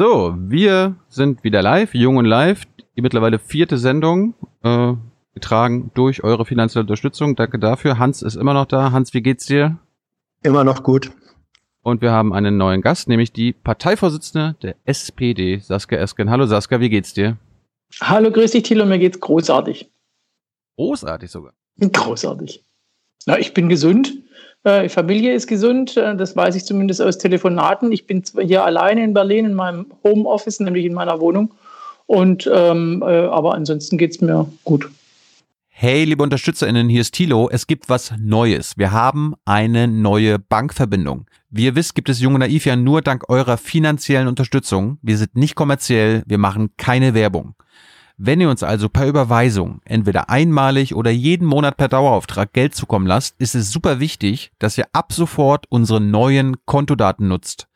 So, wir sind wieder live, jung und live. Die mittlerweile vierte Sendung, äh, getragen durch eure finanzielle Unterstützung. Danke dafür. Hans ist immer noch da. Hans, wie geht's dir? Immer noch gut. Und wir haben einen neuen Gast, nämlich die Parteivorsitzende der SPD, Saskia Esken. Hallo Saskia, wie geht's dir? Hallo, grüß dich, Thilo, mir geht's großartig. Großartig sogar. Großartig. Na, ich bin gesund. Äh, Familie ist gesund, äh, das weiß ich zumindest aus Telefonaten. Ich bin hier alleine in Berlin in meinem Homeoffice, nämlich in meiner Wohnung. Und ähm, äh, aber ansonsten geht es mir gut. Hey, liebe UnterstützerInnen, hier ist Thilo. Es gibt was Neues. Wir haben eine neue Bankverbindung. Wie ihr wisst, gibt es Junge Naiv ja nur dank eurer finanziellen Unterstützung. Wir sind nicht kommerziell, wir machen keine Werbung. Wenn ihr uns also per Überweisung entweder einmalig oder jeden Monat per Dauerauftrag Geld zukommen lasst, ist es super wichtig, dass ihr ab sofort unsere neuen Kontodaten nutzt.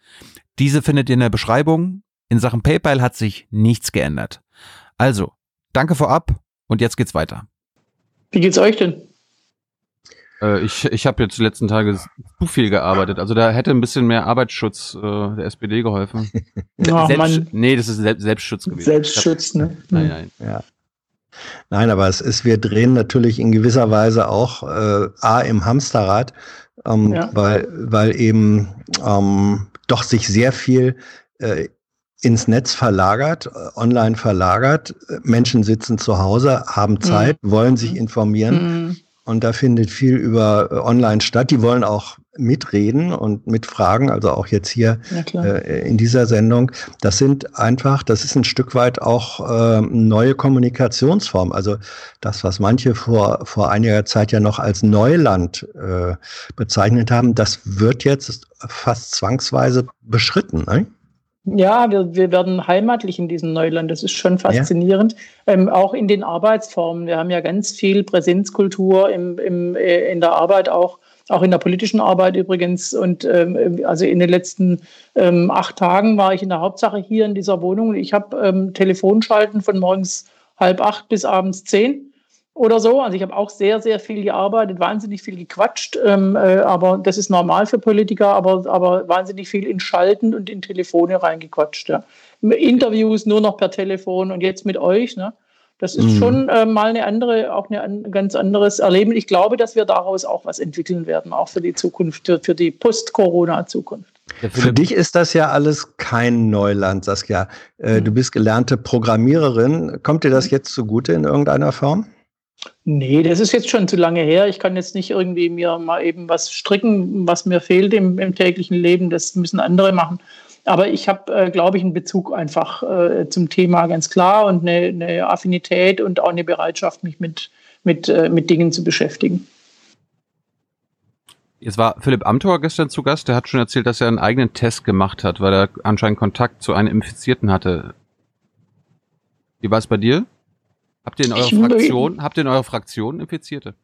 Diese findet ihr in der Beschreibung. In Sachen PayPal hat sich nichts geändert. Also, danke vorab und jetzt geht's weiter. Wie geht's euch denn? Äh, ich ich habe jetzt die letzten Tage zu viel gearbeitet. Also da hätte ein bisschen mehr Arbeitsschutz äh, der SPD geholfen. Oh, Selbst, nee, das ist Selbst, Selbstschutz gewesen. Selbstschutz, ne? Nein, nein. Ja. Nein, aber es ist, wir drehen natürlich in gewisser Weise auch äh, A im Hamsterrad, ähm, ja. weil, weil eben ähm, doch sich sehr viel äh, ins Netz verlagert, äh, online verlagert. Menschen sitzen zu Hause, haben Zeit, mhm. wollen sich informieren. Mhm. Und da findet viel über äh, online statt. Die wollen auch mitreden und mitfragen, also auch jetzt hier äh, in dieser Sendung. Das sind einfach, das ist ein Stück weit auch äh, neue Kommunikationsform. Also das, was manche vor, vor einiger Zeit ja noch als Neuland äh, bezeichnet haben, das wird jetzt fast zwangsweise beschritten. Ne? Ja, wir, wir werden heimatlich in diesem Neuland. Das ist schon faszinierend. Ja. Ähm, auch in den Arbeitsformen. Wir haben ja ganz viel Präsenzkultur im, im, äh, in der Arbeit auch, auch in der politischen Arbeit übrigens. Und ähm, also in den letzten ähm, acht Tagen war ich in der Hauptsache hier in dieser Wohnung. Ich habe ähm, Telefonschalten von morgens halb acht bis abends zehn oder so. Also ich habe auch sehr, sehr viel gearbeitet, wahnsinnig viel gequatscht, ähm, äh, aber das ist normal für Politiker, aber, aber wahnsinnig viel in Schalten und in Telefone reingequatscht. Ja. Interviews nur noch per Telefon und jetzt mit euch. Ne? Das ist mhm. schon äh, mal eine andere, auch eine, ein ganz anderes Erleben. Ich glaube, dass wir daraus auch was entwickeln werden, auch für die Zukunft, für, für die Post-Corona-Zukunft. Für dich ist das ja alles kein Neuland, Saskia. Äh, mhm. Du bist gelernte Programmiererin. Kommt dir das jetzt zugute in irgendeiner Form? Nee, das ist jetzt schon zu lange her. Ich kann jetzt nicht irgendwie mir mal eben was stricken, was mir fehlt im, im täglichen Leben. Das müssen andere machen. Aber ich habe, äh, glaube ich, einen Bezug einfach äh, zum Thema ganz klar und eine, eine, Affinität und auch eine Bereitschaft, mich mit, mit, äh, mit Dingen zu beschäftigen. Jetzt war Philipp Amthor gestern zu Gast. Der hat schon erzählt, dass er einen eigenen Test gemacht hat, weil er anscheinend Kontakt zu einem Infizierten hatte. Wie war es bei dir? Habt ihr in eurer Fraktion, habt ihr in eurer Fraktion Infizierte?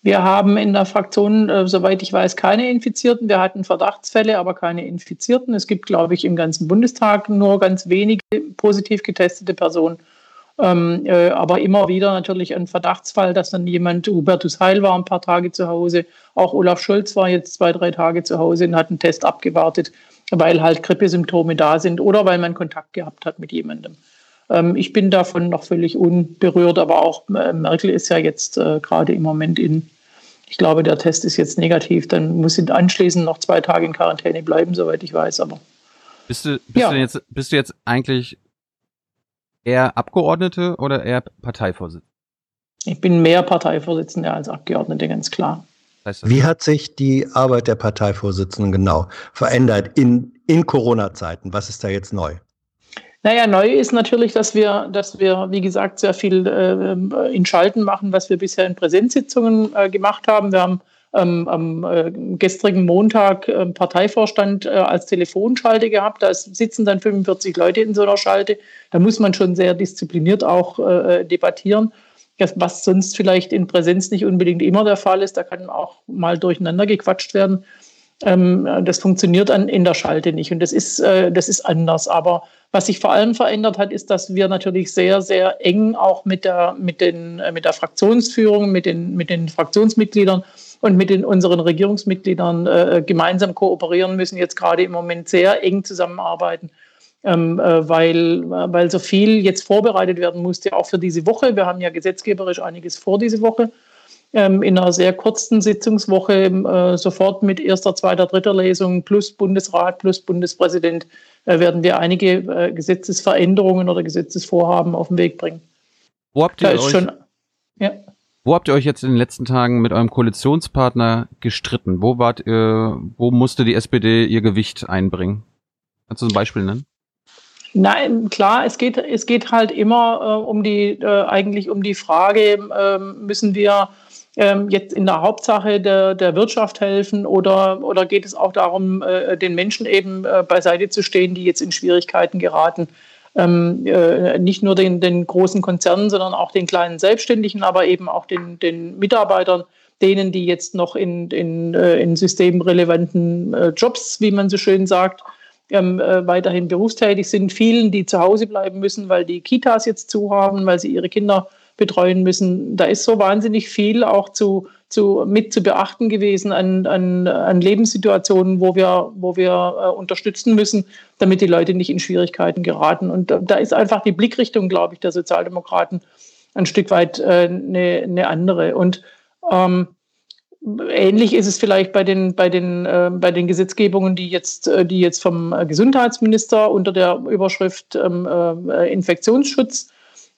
Wir haben in der Fraktion, äh, soweit ich weiß, keine Infizierten. Wir hatten Verdachtsfälle, aber keine Infizierten. Es gibt, glaube ich, im ganzen Bundestag nur ganz wenige positiv getestete Personen. Ähm, äh, aber immer wieder natürlich ein Verdachtsfall, dass dann jemand, Hubertus Heil war ein paar Tage zu Hause, auch Olaf Scholz war jetzt zwei, drei Tage zu Hause und hat einen Test abgewartet, weil halt Grippesymptome da sind oder weil man Kontakt gehabt hat mit jemandem. Ähm, ich bin davon noch völlig unberührt, aber auch äh, Merkel ist ja jetzt äh, gerade im Moment in, ich glaube, der Test ist jetzt negativ, dann muss sie anschließend noch zwei Tage in Quarantäne bleiben, soweit ich weiß, aber. Bist du, bist ja. du jetzt, bist du jetzt eigentlich eher Abgeordnete oder eher Parteivorsitzende? Ich bin mehr Parteivorsitzende als Abgeordnete, ganz klar. Wie hat sich die Arbeit der Parteivorsitzenden genau verändert in, in Corona-Zeiten? Was ist da jetzt neu? Naja, neu ist natürlich, dass wir, dass wir, wie gesagt, sehr viel äh, in Schalten machen, was wir bisher in Präsenzsitzungen äh, gemacht haben. Wir haben ähm, am äh, gestrigen Montag äh, Parteivorstand äh, als Telefonschalte gehabt. Da sitzen dann 45 Leute in so einer Schalte. Da muss man schon sehr diszipliniert auch äh, debattieren, was sonst vielleicht in Präsenz nicht unbedingt immer der Fall ist. Da kann auch mal durcheinander gequatscht werden. Ähm, das funktioniert an, in der Schalte nicht und das ist, äh, das ist anders. Aber was sich vor allem verändert hat, ist, dass wir natürlich sehr, sehr eng auch mit der, mit den, äh, mit der Fraktionsführung, mit den, mit den Fraktionsmitgliedern und mit den, unseren Regierungsmitgliedern äh, gemeinsam kooperieren müssen, jetzt gerade im Moment sehr eng zusammenarbeiten. ähm, äh, weil, weil so viel jetzt vorbereitet werden musste, auch für diese Woche. Wir haben ja gesetzgeberisch einiges vor diese Woche. Ähm, in einer sehr kurzen Sitzungswoche äh, sofort mit erster, zweiter, dritter Lesung plus Bundesrat plus Bundespräsident äh, werden wir einige äh, Gesetzesveränderungen oder Gesetzesvorhaben auf den Weg bringen. Wo habt ihr euch, schon, ja. Wo habt ihr euch jetzt in den letzten Tagen mit eurem Koalitionspartner gestritten? Wo wart ihr, wo musste die SPD ihr Gewicht einbringen? Kannst du ein Beispiel nennen? Nein, klar, es geht, es geht halt immer äh, um die, äh, eigentlich um die Frage, äh, müssen wir ähm, jetzt in der Hauptsache der, der Wirtschaft helfen oder, oder geht es auch darum, äh, den Menschen eben äh, beiseite zu stehen, die jetzt in Schwierigkeiten geraten? Ähm, äh, nicht nur den, den großen Konzernen, sondern auch den kleinen Selbstständigen, aber eben auch den, den Mitarbeitern, denen, die jetzt noch in, in, in systemrelevanten Jobs, wie man so schön sagt, ähm, äh, weiterhin berufstätig sind, vielen, die zu Hause bleiben müssen, weil die Kitas jetzt zu haben, weil sie ihre Kinder betreuen müssen. Da ist so wahnsinnig viel auch zu, zu, mit zu beachten gewesen an, an, an Lebenssituationen, wo wir, wo wir äh, unterstützen müssen, damit die Leute nicht in Schwierigkeiten geraten. Und da, ist einfach die Blickrichtung, glaube ich, der Sozialdemokraten ein Stück weit äh, eine, eine andere. Und ähm, Ähnlich ist es vielleicht bei den, bei den, äh, bei den Gesetzgebungen, die jetzt, äh, die jetzt vom Gesundheitsminister unter der Überschrift ähm, äh, Infektionsschutz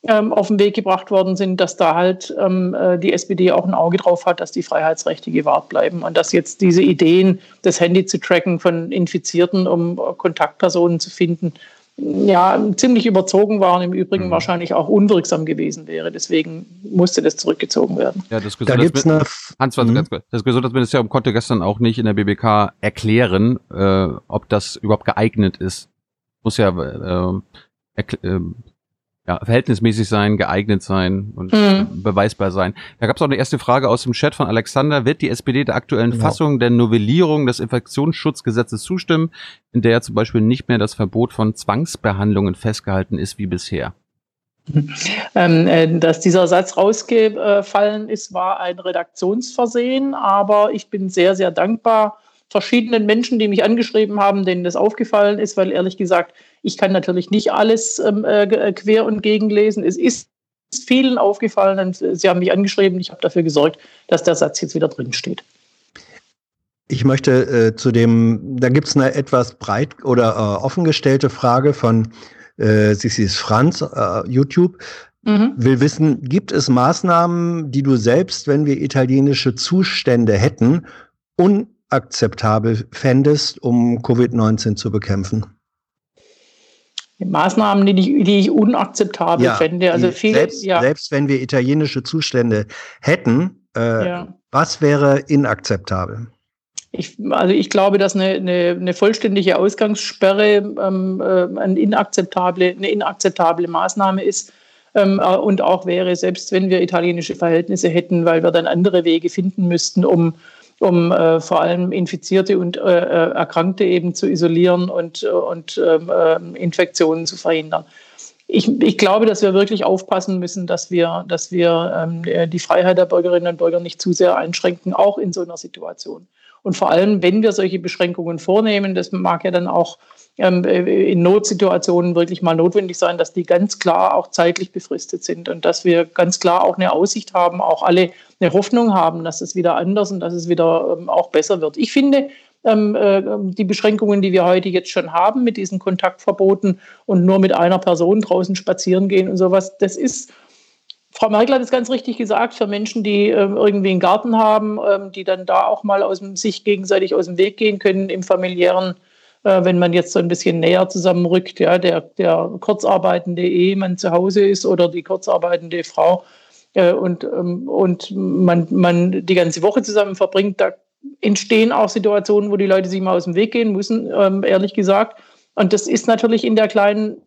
ähm, auf den Weg gebracht worden sind, dass da halt ähm, äh, die SPD auch ein Auge drauf hat, dass die Freiheitsrechte gewahrt bleiben und dass jetzt diese Ideen, das Handy zu tracken von Infizierten, um Kontaktpersonen zu finden, ja, ziemlich überzogen waren, im Übrigen mhm. wahrscheinlich auch unwirksam gewesen wäre. Deswegen musste das zurückgezogen werden. Ja, das da gibt's eine Hans, warte, mhm. Das Gesundheitsministerium konnte gestern auch nicht in der BBK erklären, äh, ob das überhaupt geeignet ist. Muss ja äh, äh, ja, verhältnismäßig sein, geeignet sein und mhm. beweisbar sein. Da gab es auch eine erste Frage aus dem Chat von Alexander. Wird die SPD der aktuellen genau. Fassung der Novellierung des Infektionsschutzgesetzes zustimmen, in der zum Beispiel nicht mehr das Verbot von Zwangsbehandlungen festgehalten ist wie bisher? Ähm, äh, dass dieser Satz rausgefallen ist, war ein Redaktionsversehen, aber ich bin sehr, sehr dankbar verschiedenen Menschen, die mich angeschrieben haben, denen das aufgefallen ist, weil ehrlich gesagt, ich kann natürlich nicht alles ähm, äh, äh quer und gegenlesen. Es ist vielen aufgefallen und sie haben mich angeschrieben. Ich habe dafür gesorgt, dass der Satz jetzt wieder drin steht. Ich möchte äh, zu dem, da gibt es eine etwas breit oder äh, offengestellte Frage von äh, Sissis Franz, äh, YouTube. Mhm. Will wissen, gibt es Maßnahmen, die du selbst, wenn wir italienische Zustände hätten, unakzeptabel fändest, um Covid-19 zu bekämpfen? Maßnahmen, die ich, die ich unakzeptabel ja, fände. Also viele, selbst, ja. selbst wenn wir italienische Zustände hätten, äh, ja. was wäre inakzeptabel? Ich, also ich glaube, dass eine, eine, eine vollständige Ausgangssperre ähm, äh, eine, inakzeptable, eine inakzeptable Maßnahme ist ähm, äh, und auch wäre, selbst wenn wir italienische Verhältnisse hätten, weil wir dann andere Wege finden müssten, um um äh, vor allem Infizierte und äh, äh Erkrankte eben zu isolieren und, äh, und ähm, äh, Infektionen zu verhindern. Ich, ich, glaube, dass wir wirklich aufpassen müssen, dass wir, dass wir ähm, die Freiheit der Bürgerinnen und Bürger nicht zu sehr einschränken, auch in so einer Situation. Und vor allem, wenn wir solche Beschränkungen vornehmen, das mag ja dann auch ähm, äh, in Notsituationen wirklich mal notwendig sein, dass die ganz klar auch zeitlich befristet sind und dass wir ganz klar auch eine Aussicht haben, auch alle eine Hoffnung haben, dass es wieder anders und dass es wieder ähm, auch besser wird. Ich finde, ähm, äh, die Beschränkungen, die wir heute jetzt schon haben mit diesen Kontaktverboten und nur mit einer Person draußen spazieren gehen und sowas, das ist Frau Merkel hat es ganz richtig gesagt, für Menschen, die ähm, irgendwie einen Garten haben, ähm, die dann da auch mal aus dem, sich gegenseitig aus dem Weg gehen können im familiären äh, wenn man jetzt so ein bisschen näher zusammenrückt, ja, der, der kurzarbeitende Ehemann zu Hause ist oder die kurzarbeitende Frau äh, und, ähm, und man, man die ganze Woche zusammen verbringt, da entstehen auch Situationen, wo die Leute sich mal aus dem Weg gehen müssen, ähm, ehrlich gesagt. Und das ist natürlich in der kleinen,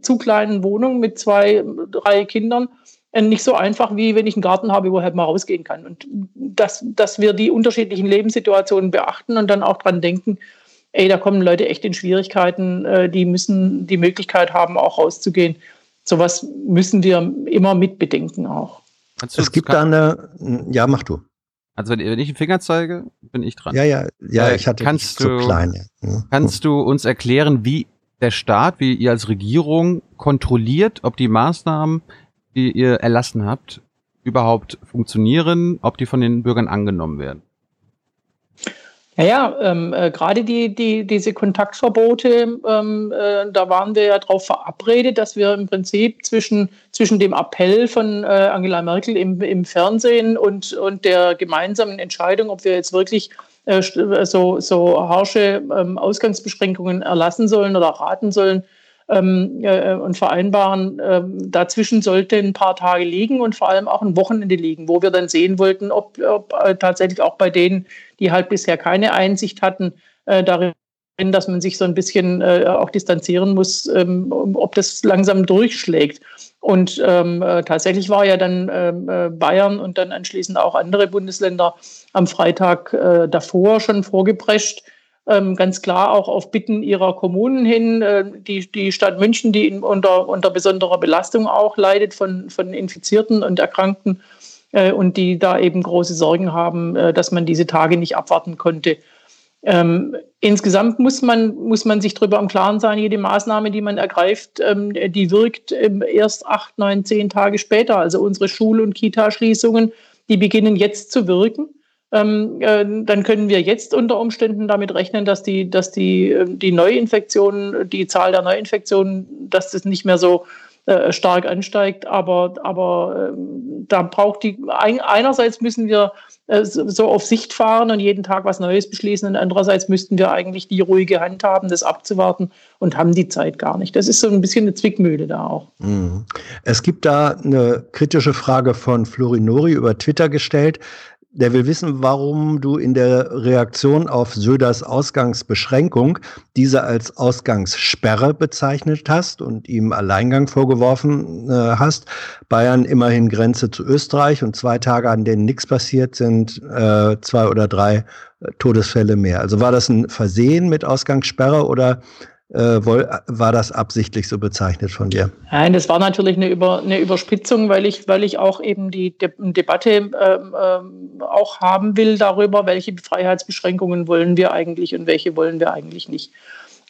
zu kleinen Wohnung mit zwei, drei Kindern nicht so einfach, wie wenn ich einen Garten habe, wo ich halt mal rausgehen kann. Und dass, dass wir die unterschiedlichen Lebenssituationen beachten und dann auch dran denken, ey, da kommen Leute echt in Schwierigkeiten, äh, die müssen die Möglichkeit haben, auch rauszugehen. Sowas müssen wir immer mitbedenken auch. Es gibt da eine, ja, mach du. Also wenn, ich den Finger zeige, bin ich dran. Ja, ja, ja, ich hatte kannst du, zu klein. Ja. Kannst du uns erklären, wie der Staat, wie ihr als Regierung kontrolliert, ob die Maßnahmen, die ihr erlassen habt, überhaupt funktionieren, ob die von den Bürgern angenommen werden? Naja, ähm, äh, gerade die, die, diese Kontaktverbote, ähm, äh, da waren wir ja darauf verabredet, dass wir im Prinzip zwischen, zwischen dem Appell von äh, Angela Merkel im, im Fernsehen und, und der gemeinsamen Entscheidung, ob wir jetzt wirklich äh, so, so harsche ähm, Ausgangsbeschränkungen erlassen sollen oder raten sollen, ähm, äh, und vereinbaren, ähm, dazwischen sollte ein paar Tage liegen und vor allem auch ein Wochenende liegen, wo wir dann sehen wollten, ob, ob äh, tatsächlich auch bei denen, die halt bisher keine Einsicht hatten, äh, darin, dass man sich so ein bisschen äh, auch distanzieren muss, ähm, ob das langsam durchschlägt. Und ähm, äh, tatsächlich war ja dann ähm, äh, Bayern und dann anschließend auch andere Bundesländer am Freitag äh, davor schon vorgeprescht ganz klar auch auf Bitten ihrer Kommunen hin. Äh, die, die Stadt München, die unter, unter besonderer Belastung auch leidet von, von Infizierten und Erkrankten äh, und die da eben große Sorgen haben, äh, dass man diese Tage nicht abwarten konnte. Ähm, insgesamt muss man, muss man sich darüber im Klaren sein, jede Maßnahme, die man ergreift, ähm, die wirkt ähm, erst acht, neun, zehn Tage später. Also unsere Schul- und Kitaschließungen, die beginnen jetzt zu wirken ähm, äh, dann können wir jetzt unter Umständen damit rechnen, dass die, dass die, äh, die Neuinfektionen, die Zahl der Neuinfektionen, dass das nicht mehr so äh, stark ansteigt. Aber, aber äh, da braucht die, ein, einerseits müssen wir äh, so auf Sicht fahren und jeden Tag was Neues beschließen und andererseits müssten wir eigentlich die ruhige Hand haben, das abzuwarten und haben die Zeit gar nicht. Das ist so ein bisschen eine Zwickmühle da auch. Mhm. Es gibt da eine kritische Frage von Florinori über Twitter gestellt. Der will wissen, warum du in der Reaktion auf Söders Ausgangsbeschränkung diese als Ausgangssperre bezeichnet hast und ihm Alleingang vorgeworfen äh, hast. Bayern immerhin Grenze zu Österreich und zwei Tage, an denen nichts passiert, sind äh, zwei oder drei äh, Todesfälle mehr. Also war das ein Versehen mit Ausgangssperre oder äh, war das absichtlich so bezeichnet von dir? Nein, das war natürlich eine, Über, eine Überspitzung, weil ich, weil ich auch eben die De Debatte ähm, ähm, auch haben will darüber, welche Freiheitsbeschränkungen wollen wir eigentlich und welche wollen wir eigentlich nicht.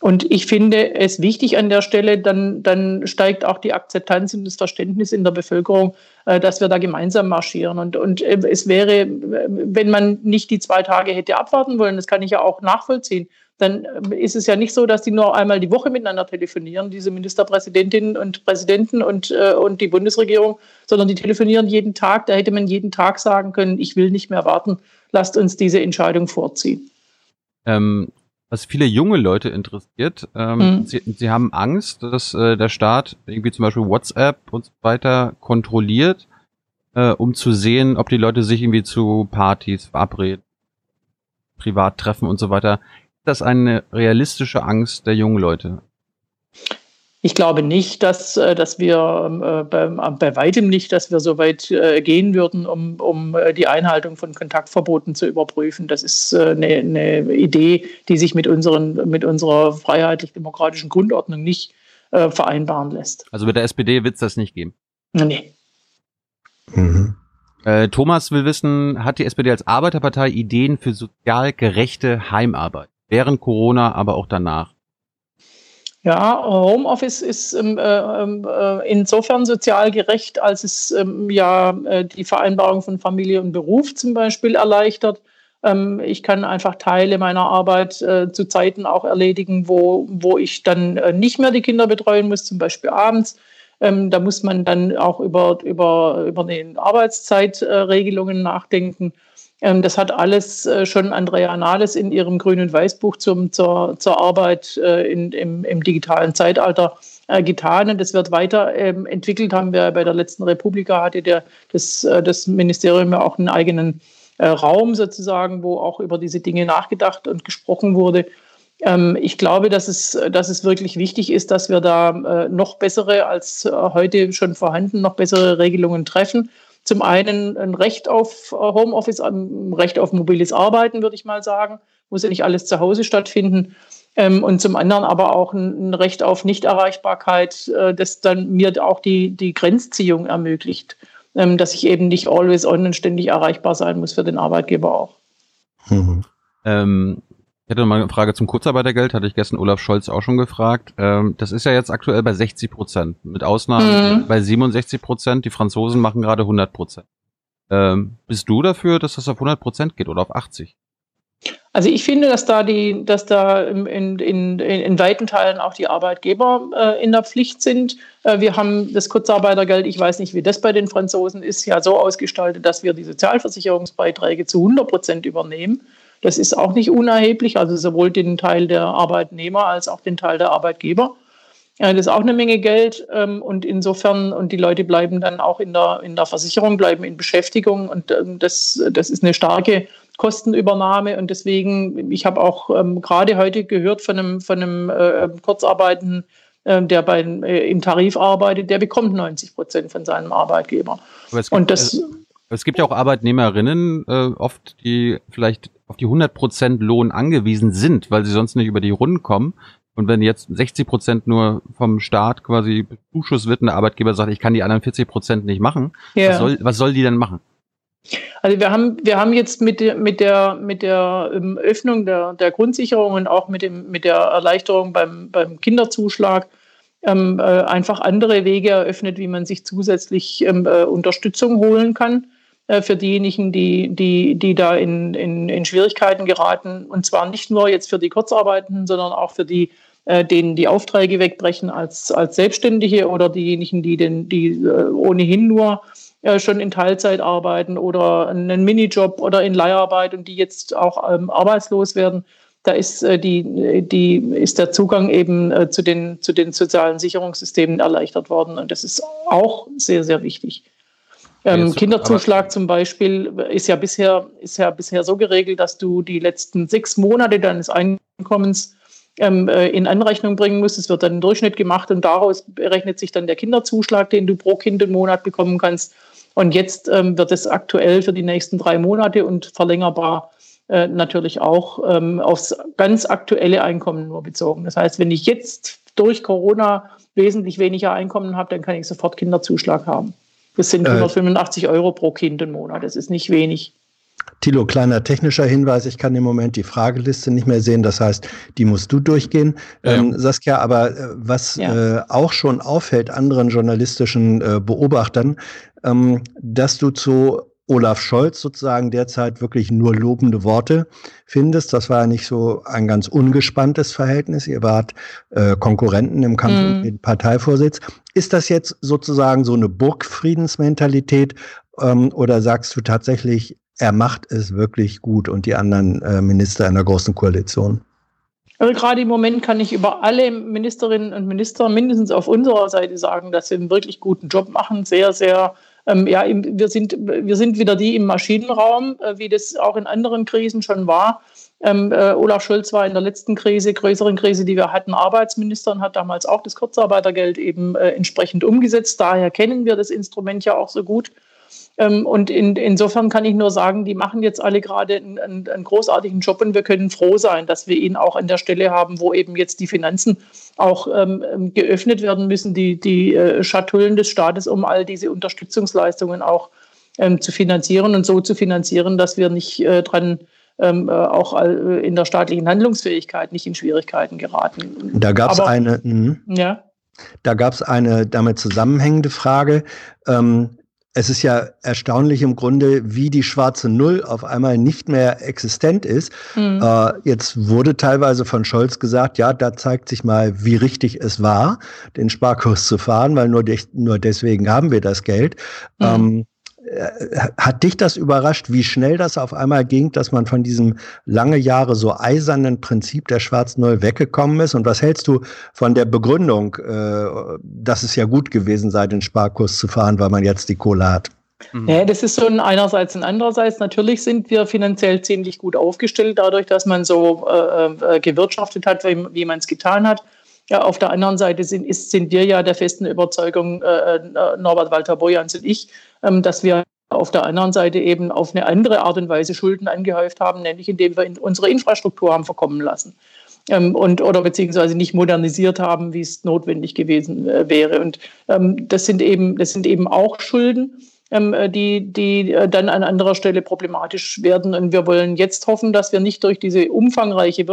Und ich finde es wichtig an der Stelle, dann, dann steigt auch die Akzeptanz und das Verständnis in der Bevölkerung, äh, dass wir da gemeinsam marschieren. Und, und äh, es wäre, wenn man nicht die zwei Tage hätte abwarten wollen, das kann ich ja auch nachvollziehen, dann äh, ist es ja nicht so, dass die nur einmal die Woche miteinander telefonieren, diese Ministerpräsidentinnen und Präsidenten und, äh, und die Bundesregierung, sondern die telefonieren jeden Tag. Da hätte man jeden Tag sagen können, ich will nicht mehr warten, lasst uns diese Entscheidung vorziehen. Ähm, was viele junge Leute interessiert, ähm, mhm. sie, sie, haben Angst, dass äh, der Staat irgendwie zum Beispiel WhatsApp und so weiter kontrolliert, äh, um zu sehen, ob die Leute sich irgendwie zu Partys verabreden, privat treffen und so weiter das eine realistische Angst der jungen Leute? Ich glaube nicht, dass, äh, dass wir äh, bei, bei weitem nicht, dass wir so weit äh, gehen würden, um, um die Einhaltung von Kontaktverboten zu überprüfen. Das ist eine, eine Idee, die sich mit, unseren, mit unserer freiheitlich-demokratischen Grundordnung nicht äh, vereinbaren lässt. Also mit der SPD wird es das nicht geben? Nee. Mhm. Äh, Thomas will wissen, hat die SPD als Arbeiterpartei Ideen für sozial gerechte Heimarbeit? Während Corona, aber auch danach? Ja, Homeoffice ist ähm, äh, äh, insofern sozial gerecht, als es ähm, ja äh, die Vereinbarung von Familie und Beruf zum Beispiel erleichtert. Ähm, ich kann einfach Teile meiner Arbeit äh, zu Zeiten auch erledigen, wo, wo ich dann äh, nicht mehr die Kinder betreuen muss, zum Beispiel abends. Ähm, da muss man dann auch über, über, über den Arbeitszeitregelungen nachdenken. Ähm, das hat alles äh, schon Andrea Nahles in ihrem Grün- und Weißbuch zum, zur, zur Arbeit äh, in, im, im digitalen Zeitalter äh, getan. Und das wird weiter ähm. Haben wir bei der letzten Republika hatte der, das, das Ministerium ja auch einen eigenen Raum sozusagen, wo auch über diese Dinge nachgedacht und gesprochen wurde. Ähm, ich glaube, dass es, dass es wirklich wichtig ist, dass wir da noch bessere als heute schon vorhanden, noch bessere Regelungen treffen zum einen ein Recht auf äh, Homeoffice, ein Recht auf mobiles Arbeiten, würde ich mal sagen. Muss ja nicht alles zu Hause stattfinden. Ähm, und zum anderen aber auch ein, Recht auf Nichterreichbarkeit, äh, das dann mir auch die, die Grenzziehung ermöglicht, ähm, dass ich eben nicht always on und ständig erreichbar sein muss für den Arbeitgeber auch. Mhm. Ähm, Ich hätte mal eine Frage zum Kurzarbeitergeld, hatte ich gestern Olaf Scholz auch schon gefragt. Ähm, das ist ja jetzt aktuell bei 60 Prozent, mit Ausnahme mhm. bei 67 Prozent. Die Franzosen machen gerade 100 Prozent. Ähm, bist du dafür, dass das auf 100 Prozent geht oder auf 80? Also ich finde, dass da die, dass da in, in, in, in weiten Teilen auch die Arbeitgeber äh, in der Pflicht sind. Äh, wir haben das Kurzarbeitergeld, ich weiß nicht, wie das bei den Franzosen ist, ja so ausgestaltet, dass wir die Sozialversicherungsbeiträge zu 100 Prozent übernehmen. Das ist auch nicht unerheblich, also sowohl den Teil der Arbeitnehmer als auch den Teil der Arbeitgeber. Ja, das ist auch eine Menge Geld ähm, und insofern, und die Leute bleiben dann auch in der, in der Versicherung, bleiben in Beschäftigung und ähm, das, das ist eine starke Kostenübernahme und deswegen, ich habe auch ähm, gerade heute gehört von einem, von einem äh, Kurzarbeiten, äh, der bei, äh, im Tarif arbeitet, der bekommt 90 Prozent von seinem Arbeitgeber. Gibt, und das, es, es, gibt ja auch Arbeitnehmerinnen äh, oft, die vielleicht auf die 100 Prozent Lohn angewiesen sind, weil sie sonst nicht über die Runden kommen. Und wenn jetzt 60 Prozent nur vom Staat quasi Zuschuss wird und der Arbeitgeber sagt, ich kann die anderen 40 Prozent nicht machen, ja. was, soll, was soll die denn machen? Also wir haben, wir haben jetzt mit der, mit der, mit der ähm, Öffnung der, der Grundsicherung und auch mit, dem, mit der Erleichterung beim, beim Kinderzuschlag ähm, äh, einfach andere Wege eröffnet, wie man sich zusätzlich ähm, äh, Unterstützung holen kann für diejenigen, die, die, die da in, in, in Schwierigkeiten geraten. Und zwar nicht nur jetzt für die Kurzarbeitenden, sondern auch für die, äh, denen die Aufträge wegbrechen als, als Selbstständige oder diejenigen, die, den, die äh, ohnehin nur äh, schon in Teilzeit arbeiten oder einen Minijob oder in Leiharbeit und die jetzt auch ähm, arbeitslos werden. Da ist, äh, die, die, ist der Zugang eben äh, zu, den, zu den sozialen Sicherungssystemen erleichtert worden. Und das ist auch sehr, sehr wichtig. Ähm, Kinderzuschlag zum Beispiel ist ja bisher, ist ja bisher so geregelt, dass du die letzten sechs Monate deines Einkommens ähm, äh, in Anrechnung bringen musst. Es wird dann ein Durchschnitt gemacht und daraus berechnet sich dann der Kinderzuschlag, den du pro Kind im Monat bekommen kannst. Und jetzt ähm, wird es aktuell für die nächsten drei Monate und verlängerbar äh, natürlich auch ähm, aufs ganz aktuelle Einkommen nur bezogen. Das heißt, wenn ich jetzt durch Corona wesentlich weniger Einkommen habe, dann kann ich sofort Kinderzuschlag haben. Das sind 185 äh, Euro pro Kind im Monat. Das ist nicht wenig. Tilo, kleiner technischer Hinweis. Ich kann im Moment die Frageliste nicht mehr sehen. Das heißt, die musst du durchgehen. Ja. Ähm, Saskia, aber äh, was ja. äh, auch schon auffällt anderen journalistischen äh, Beobachtern, ähm, dass du zu Olaf Scholz sozusagen derzeit wirklich nur lobende Worte findest. Das war ja nicht so ein ganz ungespanntes Verhältnis. Ihr wart äh, Konkurrenten im Kampf mhm. um den Parteivorsitz. Ist das jetzt sozusagen so eine Burgfriedensmentalität ähm, oder sagst du tatsächlich, er macht es wirklich gut und die anderen äh, Minister einer großen Koalition? Also gerade im Moment kann ich über alle Ministerinnen und Minister mindestens auf unserer Seite sagen, dass sie einen wirklich guten Job machen, sehr, sehr ähm, ja, wir sind, wir sind wieder die im Maschinenraum, äh, wie das auch in anderen Krisen schon war. Ähm, äh, Olaf Scholz war in der letzten Krise, größeren Krise, die wir hatten, Arbeitsminister und hat damals auch das Kurzarbeitergeld eben äh, entsprechend umgesetzt. Daher kennen wir das Instrument ja auch so gut. Ähm, und in, insofern kann ich nur sagen, die machen jetzt alle gerade einen, einen, großartigen Job und wir können froh sein, dass wir ihn auch an der Stelle haben, wo eben jetzt die Finanzen auch ähm, ähm, geöffnet werden müssen, die, die äh, Schatullen des Staates, um all diese Unterstützungsleistungen auch ähm, zu finanzieren und so zu finanzieren, dass wir nicht äh, dran ähm, äh, auch äh, in der staatlichen Handlungsfähigkeit nicht in Schwierigkeiten geraten. Da gab es eine. Mh. Ja. Da gab es eine damit zusammenhängende Frage. Ähm, es ist ja erstaunlich im Grunde, wie die schwarze Null auf einmal nicht mehr existent ist. Mhm. Äh, jetzt wurde teilweise von Scholz gesagt, ja, da zeigt sich mal, wie richtig es war, den Sparkurs zu fahren, weil nur, de nur deswegen haben wir das Geld. Mhm. Ähm, äh, hat dich das überrascht, wie schnell das auf einmal ging, dass man von diesem lange Jahre so eisernen Prinzip der Schwarzen Null weggekommen ist? Und was hältst du von der Begründung, äh, dass es ja gut gewesen sei, den Sparkurs zu fahren, weil man jetzt die Kohle hat? Mhm. Ja, das ist so ein einerseits und andererseits. Natürlich sind wir finanziell ziemlich gut aufgestellt, dadurch, dass man so äh, äh gewirtschaftet hat, wie, wie man es getan hat. Ja, auf der anderen Seite sind, ist, sind wir ja der festen Überzeugung, äh, äh, Norbert Walter Bojans und ich, ähm, dass wir auf der anderen Seite eben auf eine andere Art und Weise Schulden angehäuft haben, nämlich indem wir in unsere Infrastruktur haben verkommen lassen. Ähm, und oder beziehungsweise nicht modernisiert haben, wie es notwendig gewesen äh, wäre. Und ähm, das sind eben, das sind eben auch Schulden. ähm, die, die äh, dann an anderer Stelle problematisch werden. Und wir wollen jetzt hoffen, dass wir nicht durch diese umfangreiche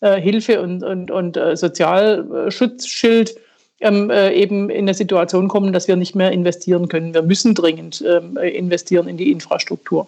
Wirtschaftshilfe und, und, und Sozialschutzschild ähm, eben in eine Situation kommen, dass wir nicht mehr investieren können. Wir müssen dringend ähm, investieren in die Infrastruktur.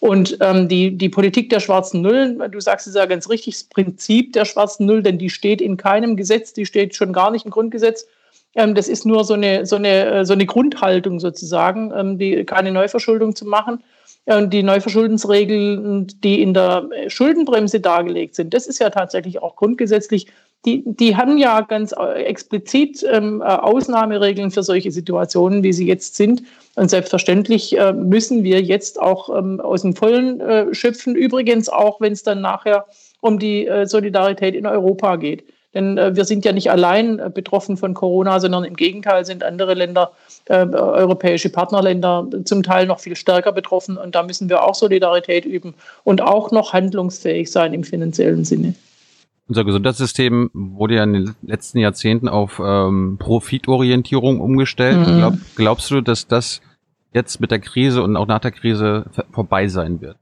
Und ähm, die, die Politik der schwarzen Nullen, du sagst es ja ganz richtig, das Prinzip der schwarzen Null, denn die steht in keinem Gesetz, die steht schon gar nicht im Grundgesetz. Ähm, das ist nur so eine, so eine, äh, so eine Grundhaltung sozusagen, ähm, die, keine Neuverschuldung zu machen. Und die Neuverschuldensregeln, die in der Schuldenbremse dargelegt sind, das ist ja tatsächlich auch grundgesetzlich die, die haben ja ganz äh, explizit ähm, äh, Ausnahmeregeln für solche Situationen, wie sie jetzt sind. Und selbstverständlich äh, müssen wir jetzt auch ähm, aus dem Vollen äh, schöpfen. Übrigens auch, wenn es dann nachher um die äh, Solidarität in Europa geht. Denn äh, wir sind ja nicht allein betroffen von Corona, sondern im Gegenteil sind andere Länder, europäische Partnerländer zum Teil noch viel stärker betroffen. Und da müssen wir auch Solidarität üben und auch noch handlungsfähig sein im finanziellen Sinne. Unser Gesundheitssystem wurde ja in den letzten Jahrzehnten auf ähm, Profitorientierung umgestellt. Mhm. Glaub, glaubst du, dass das jetzt mit der Krise und auch nach der Krise vorbei sein wird?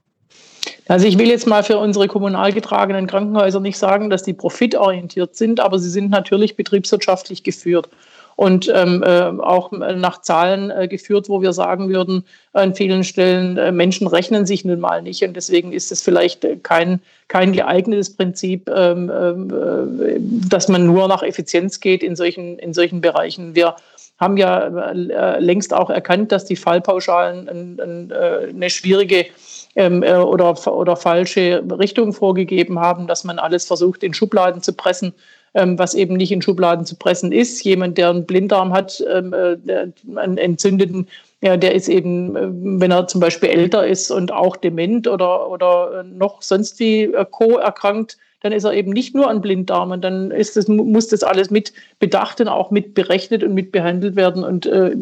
Also ich will jetzt mal für unsere kommunal getragenen Krankenhäuser nicht sagen, dass die profitorientiert sind, aber sie sind natürlich betriebswirtschaftlich geführt und ähm, äh, auch nach Zahlen äh, geführt, wo wir sagen würden, an vielen Stellen, äh, Menschen rechnen sich nun mal nicht und deswegen ist es vielleicht kein, kein geeignetes Prinzip, ähm, äh, dass man nur nach Effizienz geht in solchen, in solchen Bereichen. Wir haben ja äh, längst auch erkannt, dass die Fallpauschalen ein, ein, äh, eine schwierige ähm, oder, oder falsche Richtung vorgegeben haben, dass man alles versucht, in Schubladen zu pressen ähm, was eben nicht in Schubladen zu pressen ist. Jemand, der einen Blinddarm hat, ähm, äh, einen entzündeten, ja, der ist eben, äh, wenn er zum Beispiel älter ist und auch dement oder, oder noch sonst wie äh, Co. erkrankt, dann ist er eben nicht nur an Blinddarm dann das, muss das alles mit bedacht und auch mit berechnet und mit behandelt werden. Und äh,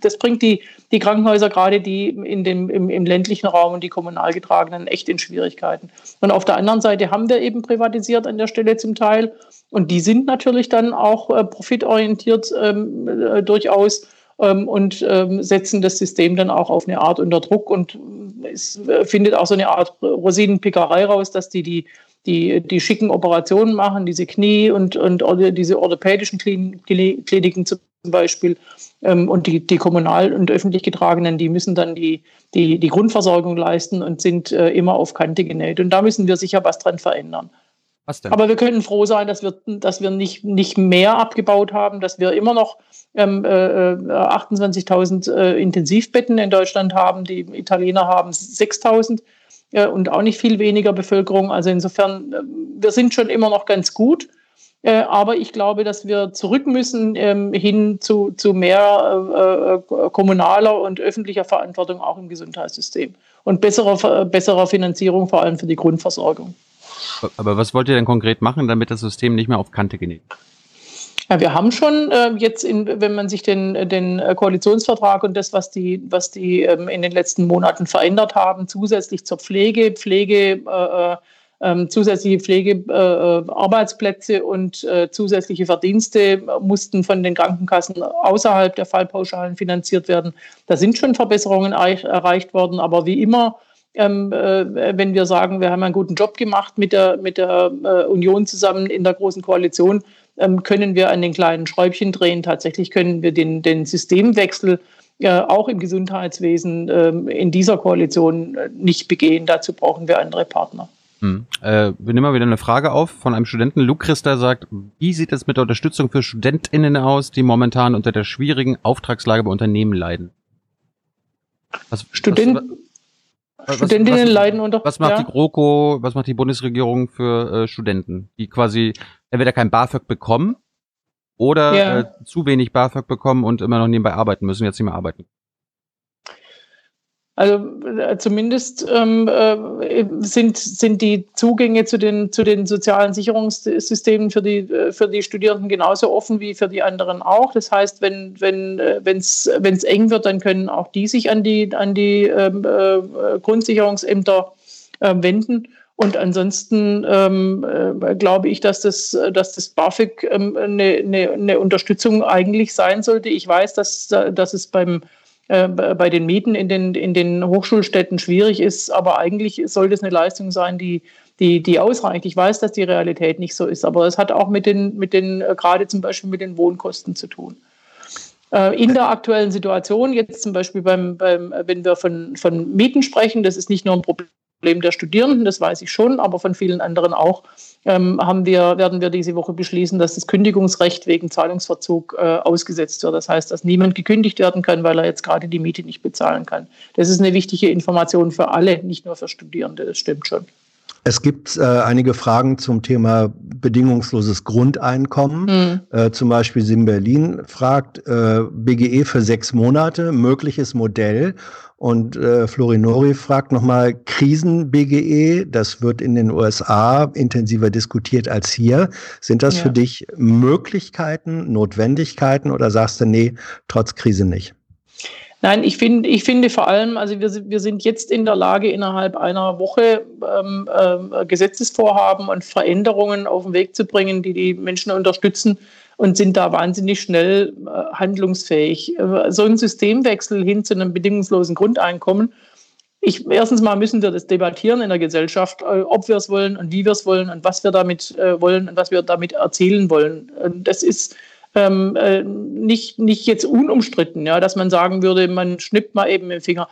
das bringt die, die Krankenhäuser, gerade die in dem, im, im ländlichen Raum und die kommunal getragenen, echt in Schwierigkeiten. Und auf der anderen Seite haben wir eben privatisiert an der Stelle zum Teil. Und die sind natürlich dann auch äh, profitorientiert ähm, äh, durchaus ähm, und ähm, setzen das System dann auch auf eine Art unter Druck. Und es äh, findet auch so eine Art Rosinenpickerei raus, dass die die die, die schicken Operationen machen, diese Knie- und, und diese orthopädischen Kliniken zum Beispiel ähm, und die, die kommunal und öffentlich getragenen, die müssen dann die, die, die Grundversorgung leisten und sind äh, immer auf Kante genäht. Und da müssen wir sicher was dran verändern. Was denn? Aber wir können froh sein, dass wir, dass wir nicht, nicht mehr abgebaut haben, dass wir immer noch ähm, äh, 28.000 äh, äh, Intensivbetten in Deutschland haben. Die Italiener haben 6.000 äh, und auch nicht viel weniger Bevölkerung. Also insofern, äh, wir sind schon immer noch ganz gut. Äh, aber ich glaube, dass wir zurück müssen ähm, hin zu, zu mehr kommunaler und öffentlicher Verantwortung auch im Gesundheitssystem und besserer, besserer Finanzierung vor allem für die Grundversorgung. Aber was wollt ihr denn konkret machen, damit das System nicht mehr auf Kante genäht? Ja, wir haben schon äh, jetzt, in, wenn man sich den, den Koalitionsvertrag und das, was die, was die ähm, in den letzten Monaten verändert haben, zusätzlich zur Pflege, Pflege, äh, äh ähm, zusätzliche Pflegearbeitsplätze äh, und äh, zusätzliche Verdienste mussten von den Krankenkassen außerhalb der Fallpauschalen finanziert werden. Da sind schon Verbesserungen erreicht worden, aber wie immer ähm, äh, wenn wir sagen, wir haben einen guten Job gemacht mit der, mit der äh, Union zusammen in der Großen Koalition, ähm, können wir an den kleinen Schräubchen drehen. Tatsächlich können wir den, den Systemwechsel äh, auch im Gesundheitswesen äh, in dieser Koalition äh, nicht begehen. Dazu brauchen wir andere Partner. Hm. Äh, wir nehmen mal wieder eine Frage auf von einem Studenten. Luke Christa sagt, wie sieht es mit der Unterstützung für StudentInnen aus, die momentan unter der schwierigen Auftragslage bei Unternehmen leiden? Was, Studenten? Was, Studentinnen was, leiden unter. Was macht ja? die GroKo, was macht die Bundesregierung für äh, Studenten, die quasi entweder kein BAföG bekommen oder ja. äh, zu wenig BAföG bekommen und immer noch nebenbei arbeiten müssen, jetzt nicht mehr arbeiten. Also äh, zumindest ähm, äh, sind, sind die Zugänge zu den, zu den sozialen Sicherungssystemen für die, äh, für die Studierenden genauso offen wie für die anderen auch. Das heißt, wenn wenn äh, wenn's, wenn's eng wird, dann können auch die sich an die, an die ähm, äh, Grundsicherungsämter äh, wenden. Und ansonsten ähm, äh, glaube ich, dass das, dass das BAföG ähm, eine, eine, eine, Unterstützung eigentlich sein sollte. Ich weiß, dass, dass es beim, äh, bei den Mieten in den, in den Hochschulstädten schwierig ist. Aber eigentlich sollte es eine Leistung sein, die, die, die ausreicht. Ich weiß, dass die Realität nicht so ist, aber es hat auch mit den, mit den äh, gerade zum Beispiel mit den Wohnkosten zu tun. Äh, in der aktuellen Situation, jetzt zum Beispiel beim, beim, wenn wir von, von Mieten sprechen, das ist nicht nur ein Problem der Studierenden, das weiß ich schon, aber von vielen anderen auch, ähm, haben wir, werden wir diese Woche beschließen, dass das Kündigungsrecht wegen Zahlungsverzug äh, ausgesetzt wird. Das heißt, dass niemand gekündigt werden kann, weil er jetzt gerade die Miete nicht bezahlen kann. Das ist eine wichtige Information für alle, nicht nur für Studierende, das stimmt schon. Es gibt äh, einige Fragen zum Thema bedingungsloses Grundeinkommen. Mhm. Äh, zum Beispiel Sim Berlin fragt äh, BGE für sechs Monate, mögliches Modell. Und äh, Florinori fragt nochmal Krisen-BGE, das wird in den USA intensiver diskutiert als hier. Sind das ja. für dich Möglichkeiten, Notwendigkeiten oder sagst du, nee, trotz Krise nicht? Nein, ich finde, ich finde vor allem, also wir, wir sind jetzt in der Lage, innerhalb einer Woche ähm, äh, Gesetzesvorhaben und Veränderungen auf den Weg zu bringen, die die Menschen unterstützen und sind da wahnsinnig schnell äh, handlungsfähig. Äh, so ein Systemwechsel hin zu einem bedingungslosen Grundeinkommen. Ich, erstens mal müssen wir das debattieren in der Gesellschaft, äh, ob wir es wollen und wie wir es wollen und was wir damit äh, wollen und was wir damit erzielen wollen. Und das ist ähm, äh, nicht, nicht jetzt unumstritten, ja, dass man sagen würde, man schnippt mal eben im Finger.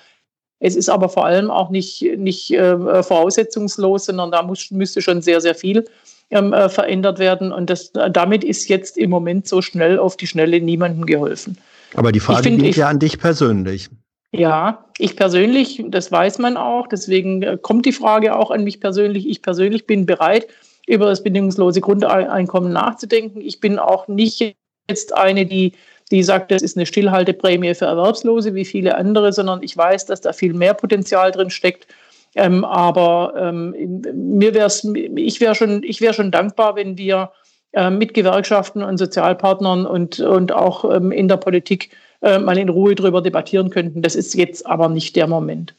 Es ist aber vor allem auch nicht, nicht äh, voraussetzungslos, sondern da muss, müsste schon sehr, sehr viel ähm, äh, verändert werden. Und das, damit ist jetzt im Moment so schnell auf die Schnelle niemandem geholfen. Aber die Frage find, geht ich, ja an dich persönlich. Ja, ich persönlich, das weiß man auch, deswegen äh, kommt die Frage auch an mich persönlich. Ich persönlich bin bereit, über das bedingungslose Grundeinkommen nachzudenken. Ich bin auch nicht jetzt eine, die, die sagt, das ist eine Stillhalteprämie für Erwerbslose wie viele andere, sondern ich weiß, dass da viel mehr Potenzial drin steckt. Ähm, aber ähm, mir wär's, ich wäre schon, ich wäre schon dankbar, wenn wir äh, mit Gewerkschaften und Sozialpartnern und, und auch ähm, in der Politik äh, mal in Ruhe darüber debattieren könnten. Das ist jetzt aber nicht der Moment.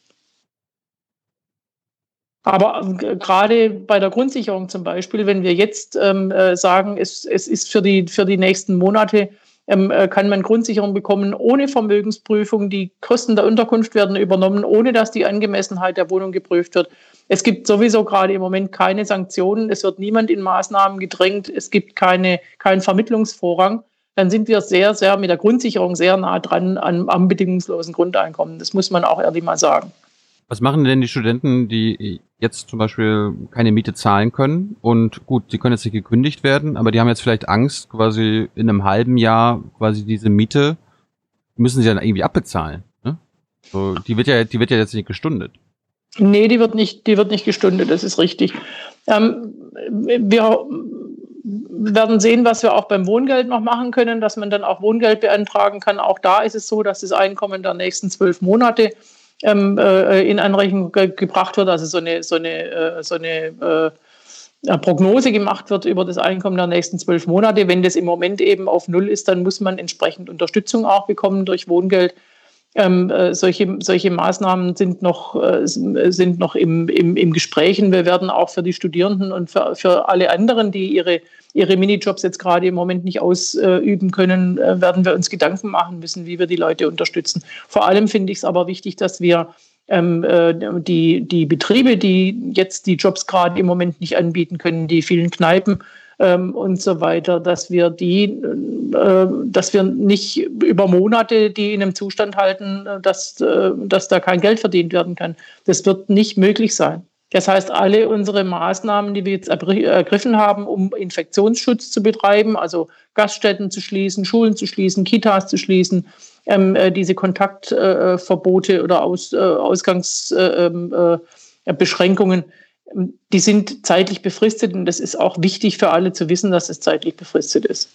Aber äh, gerade bei der Grundsicherung zum Beispiel, wenn wir jetzt ähm, äh, sagen, es, es ist für die, für die nächsten Monate, ähm, äh, kann man Grundsicherung bekommen ohne Vermögensprüfung. Die Kosten der Unterkunft werden übernommen, ohne dass die Angemessenheit der Wohnung geprüft wird. Es gibt sowieso gerade im Moment keine Sanktionen. Es wird niemand in Maßnahmen gedrängt. Es gibt keine, keinen Vermittlungsvorrang. Dann sind wir sehr, sehr mit der Grundsicherung sehr nah dran am, am bedingungslosen Grundeinkommen. Das muss man auch ehrlich mal sagen. Was machen denn die Studenten, die jetzt zum Beispiel keine Miete zahlen können? Und gut, sie können jetzt nicht gekündigt werden, aber die haben jetzt vielleicht Angst, quasi in einem halben Jahr quasi diese Miete müssen sie dann irgendwie abbezahlen. Ne? So, die wird ja, die wird ja jetzt nicht gestundet. Nee, die wird nicht, die wird nicht gestundet, das ist richtig. Ähm, wir werden sehen, was wir auch beim Wohngeld noch machen können, dass man dann auch Wohngeld beantragen kann. Auch da ist es so, dass das Einkommen der nächsten zwölf Monate ähm, äh, in Anrechnung ge gebracht wird, also so eine, so eine, äh, so eine äh, Prognose gemacht wird über das Einkommen der nächsten zwölf Monate. Wenn das im Moment eben auf Null ist, dann muss man entsprechend Unterstützung auch bekommen durch Wohngeld. Ähm, äh, solche, solche Maßnahmen sind noch, äh, sind noch im, im, im Gespräch. Und wir werden auch für die Studierenden und für, für alle anderen, die ihre, ihre Minijobs jetzt gerade im Moment nicht ausüben können, äh, werden wir uns Gedanken machen müssen, wie wir die Leute unterstützen. Vor allem finde ich es aber wichtig, dass wir ähm, äh, die, die Betriebe, die jetzt die Jobs gerade im Moment nicht anbieten können, die vielen Kneipen, ähm, und so weiter, dass wir die, äh, dass wir nicht über Monate die in einem Zustand halten, äh, dass, äh, dass da kein Geld verdient werden kann. Das wird nicht möglich sein. Das heißt, alle unsere Maßnahmen, die wir jetzt ergriffen haben, um Infektionsschutz zu betreiben, also Gaststätten zu schließen, Schulen zu schließen, Kitas zu schließen, ähm, äh, diese Kontaktverbote äh, oder Aus, äh, Ausgangsbeschränkungen, ähm, die sind zeitlich befristet und das ist auch wichtig für alle zu wissen, dass es zeitlich befristet ist.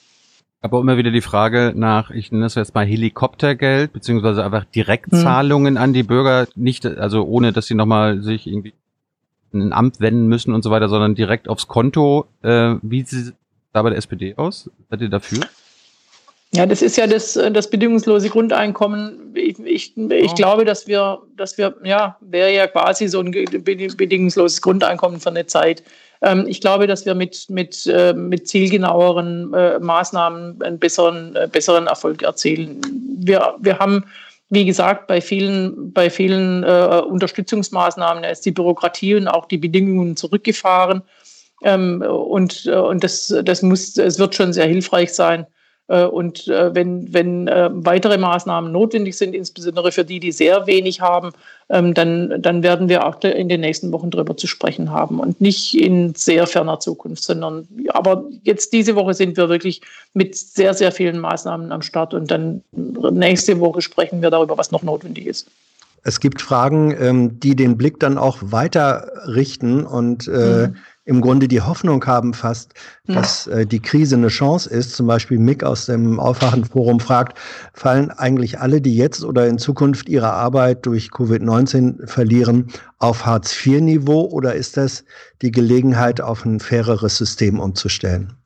Aber immer wieder die Frage nach, ich nenne das jetzt mal Helikoptergeld, beziehungsweise einfach Direktzahlungen hm. an die Bürger, nicht, also ohne, dass sie nochmal sich irgendwie ein Amt wenden müssen und so weiter, sondern direkt aufs Konto. Äh, wie sieht es da bei der SPD aus? Seid ihr dafür? Ja, das ist ja das, das bedingungslose Grundeinkommen. Ich, ich, ich oh. glaube, dass wir, dass wir, ja, wäre ja quasi so ein bedingungsloses Grundeinkommen für eine Zeit. Ähm, ich glaube, dass wir mit, mit, äh, mit zielgenaueren äh, Maßnahmen einen besseren, äh, besseren Erfolg erzielen. Wir, wir haben wie gesagt, bei vielen, bei vielen äh, Unterstützungsmaßnahmen ist die Bürokratie und auch die Bedingungen zurückgefahren. Ähm, und äh, und das, das muss, es wird schon sehr hilfreich sein, äh, und äh, wenn, wenn äh, weitere Maßnahmen notwendig sind, insbesondere für die, die sehr wenig haben, ähm, dann, dann werden wir auch in den nächsten Wochen darüber zu sprechen haben und nicht in sehr ferner Zukunft, sondern aber jetzt diese Woche sind wir wirklich mit sehr, sehr vielen Maßnahmen am Start und dann nächste Woche sprechen wir darüber, was noch notwendig ist. Es gibt Fragen, ähm, die den Blick dann auch weiter richten und äh, mhm im Grunde die Hoffnung haben fast, dass äh, die Krise eine Chance ist. Zum Beispiel Mick aus dem Aufwachenforum fragt, fallen eigentlich alle, die jetzt oder in Zukunft ihre Arbeit durch Covid-19 verlieren, auf Hartz-IV-Niveau oder ist das die Gelegenheit, auf ein faireres System umzustellen?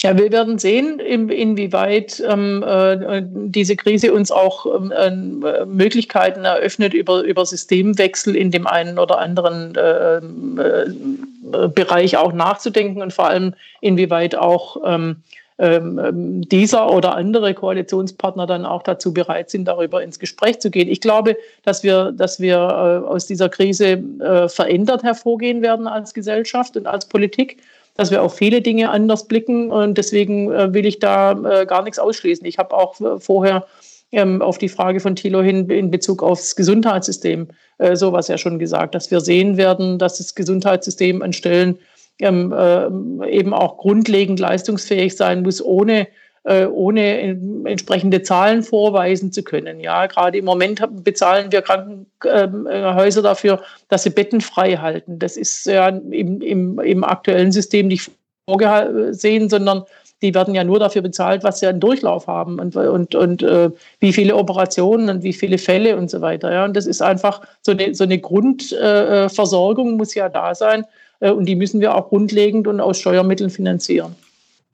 Ja, wir werden sehen, inwieweit ähm, äh, diese Krise uns auch ähm, äh, Möglichkeiten eröffnet, über, über Systemwechsel in dem einen oder anderen äh, äh Bereich auch nachzudenken und vor allem inwieweit auch ähm, ähm, dieser oder andere Koalitionspartner dann auch dazu bereit sind, darüber ins Gespräch zu gehen. Ich glaube, dass wir, dass wir äh, aus dieser Krise verändert hervorgehen werden als Gesellschaft und als Politik dass wir auf viele Dinge anders blicken und deswegen äh, will ich da äh, gar nichts ausschließen. Ich habe auch äh, vorher ähm, auf die Frage von Thilo hin in Bezug aufs Gesundheitssystem sowas ja schon gesagt, dass wir sehen werden, dass das Gesundheitssystem an Stellen ähm, äh, eben auch grundlegend leistungsfähig sein muss, ohne ohne entsprechende Zahlen vorweisen zu können. Ja, gerade im Moment bezahlen wir Krankenhäuser dafür, dass sie Betten frei halten. Das ist ja im, im, im aktuellen System nicht vorgesehen, sondern die werden ja nur dafür bezahlt, was sie einen Durchlauf haben und, und, und äh, wie viele Operationen und wie viele Fälle und so weiter. Ja. Und das ist einfach so eine, so eine Grundversorgung äh, muss ja da sein äh, und die müssen wir auch grundlegend und aus Steuermitteln finanzieren.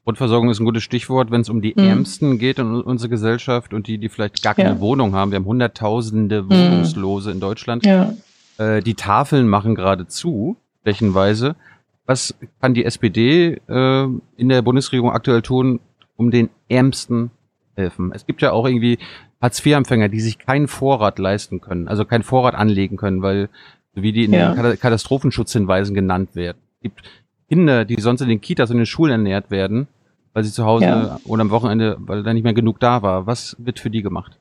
Grundversorgung ist ein gutes Stichwort, wenn es um die mhm. Ärmsten geht in unserer Gesellschaft und die, die vielleicht gar keine ja. Wohnung haben. Wir haben hunderttausende mhm. Wohnungslose mhm. in Deutschland. Ja. Äh, die Tafeln machen gerade zu, flächenweise. Was kann die SPD äh, in der Bundesregierung aktuell tun, um den Ärmsten helfen? Es gibt ja auch irgendwie Hartz-IV-Empfänger, die sich keinen Vorrat leisten können, also keinen Vorrat anlegen können, weil wie die in ja. den Katastrophenschutzhinweisen genannt werden. Es gibt Kinder, die sonst in den Kitas und in den Schulen ernährt werden, weil sie zu Hause ja. oder am Wochenende, weil da nicht mehr genug da war. Was wird für die gemacht?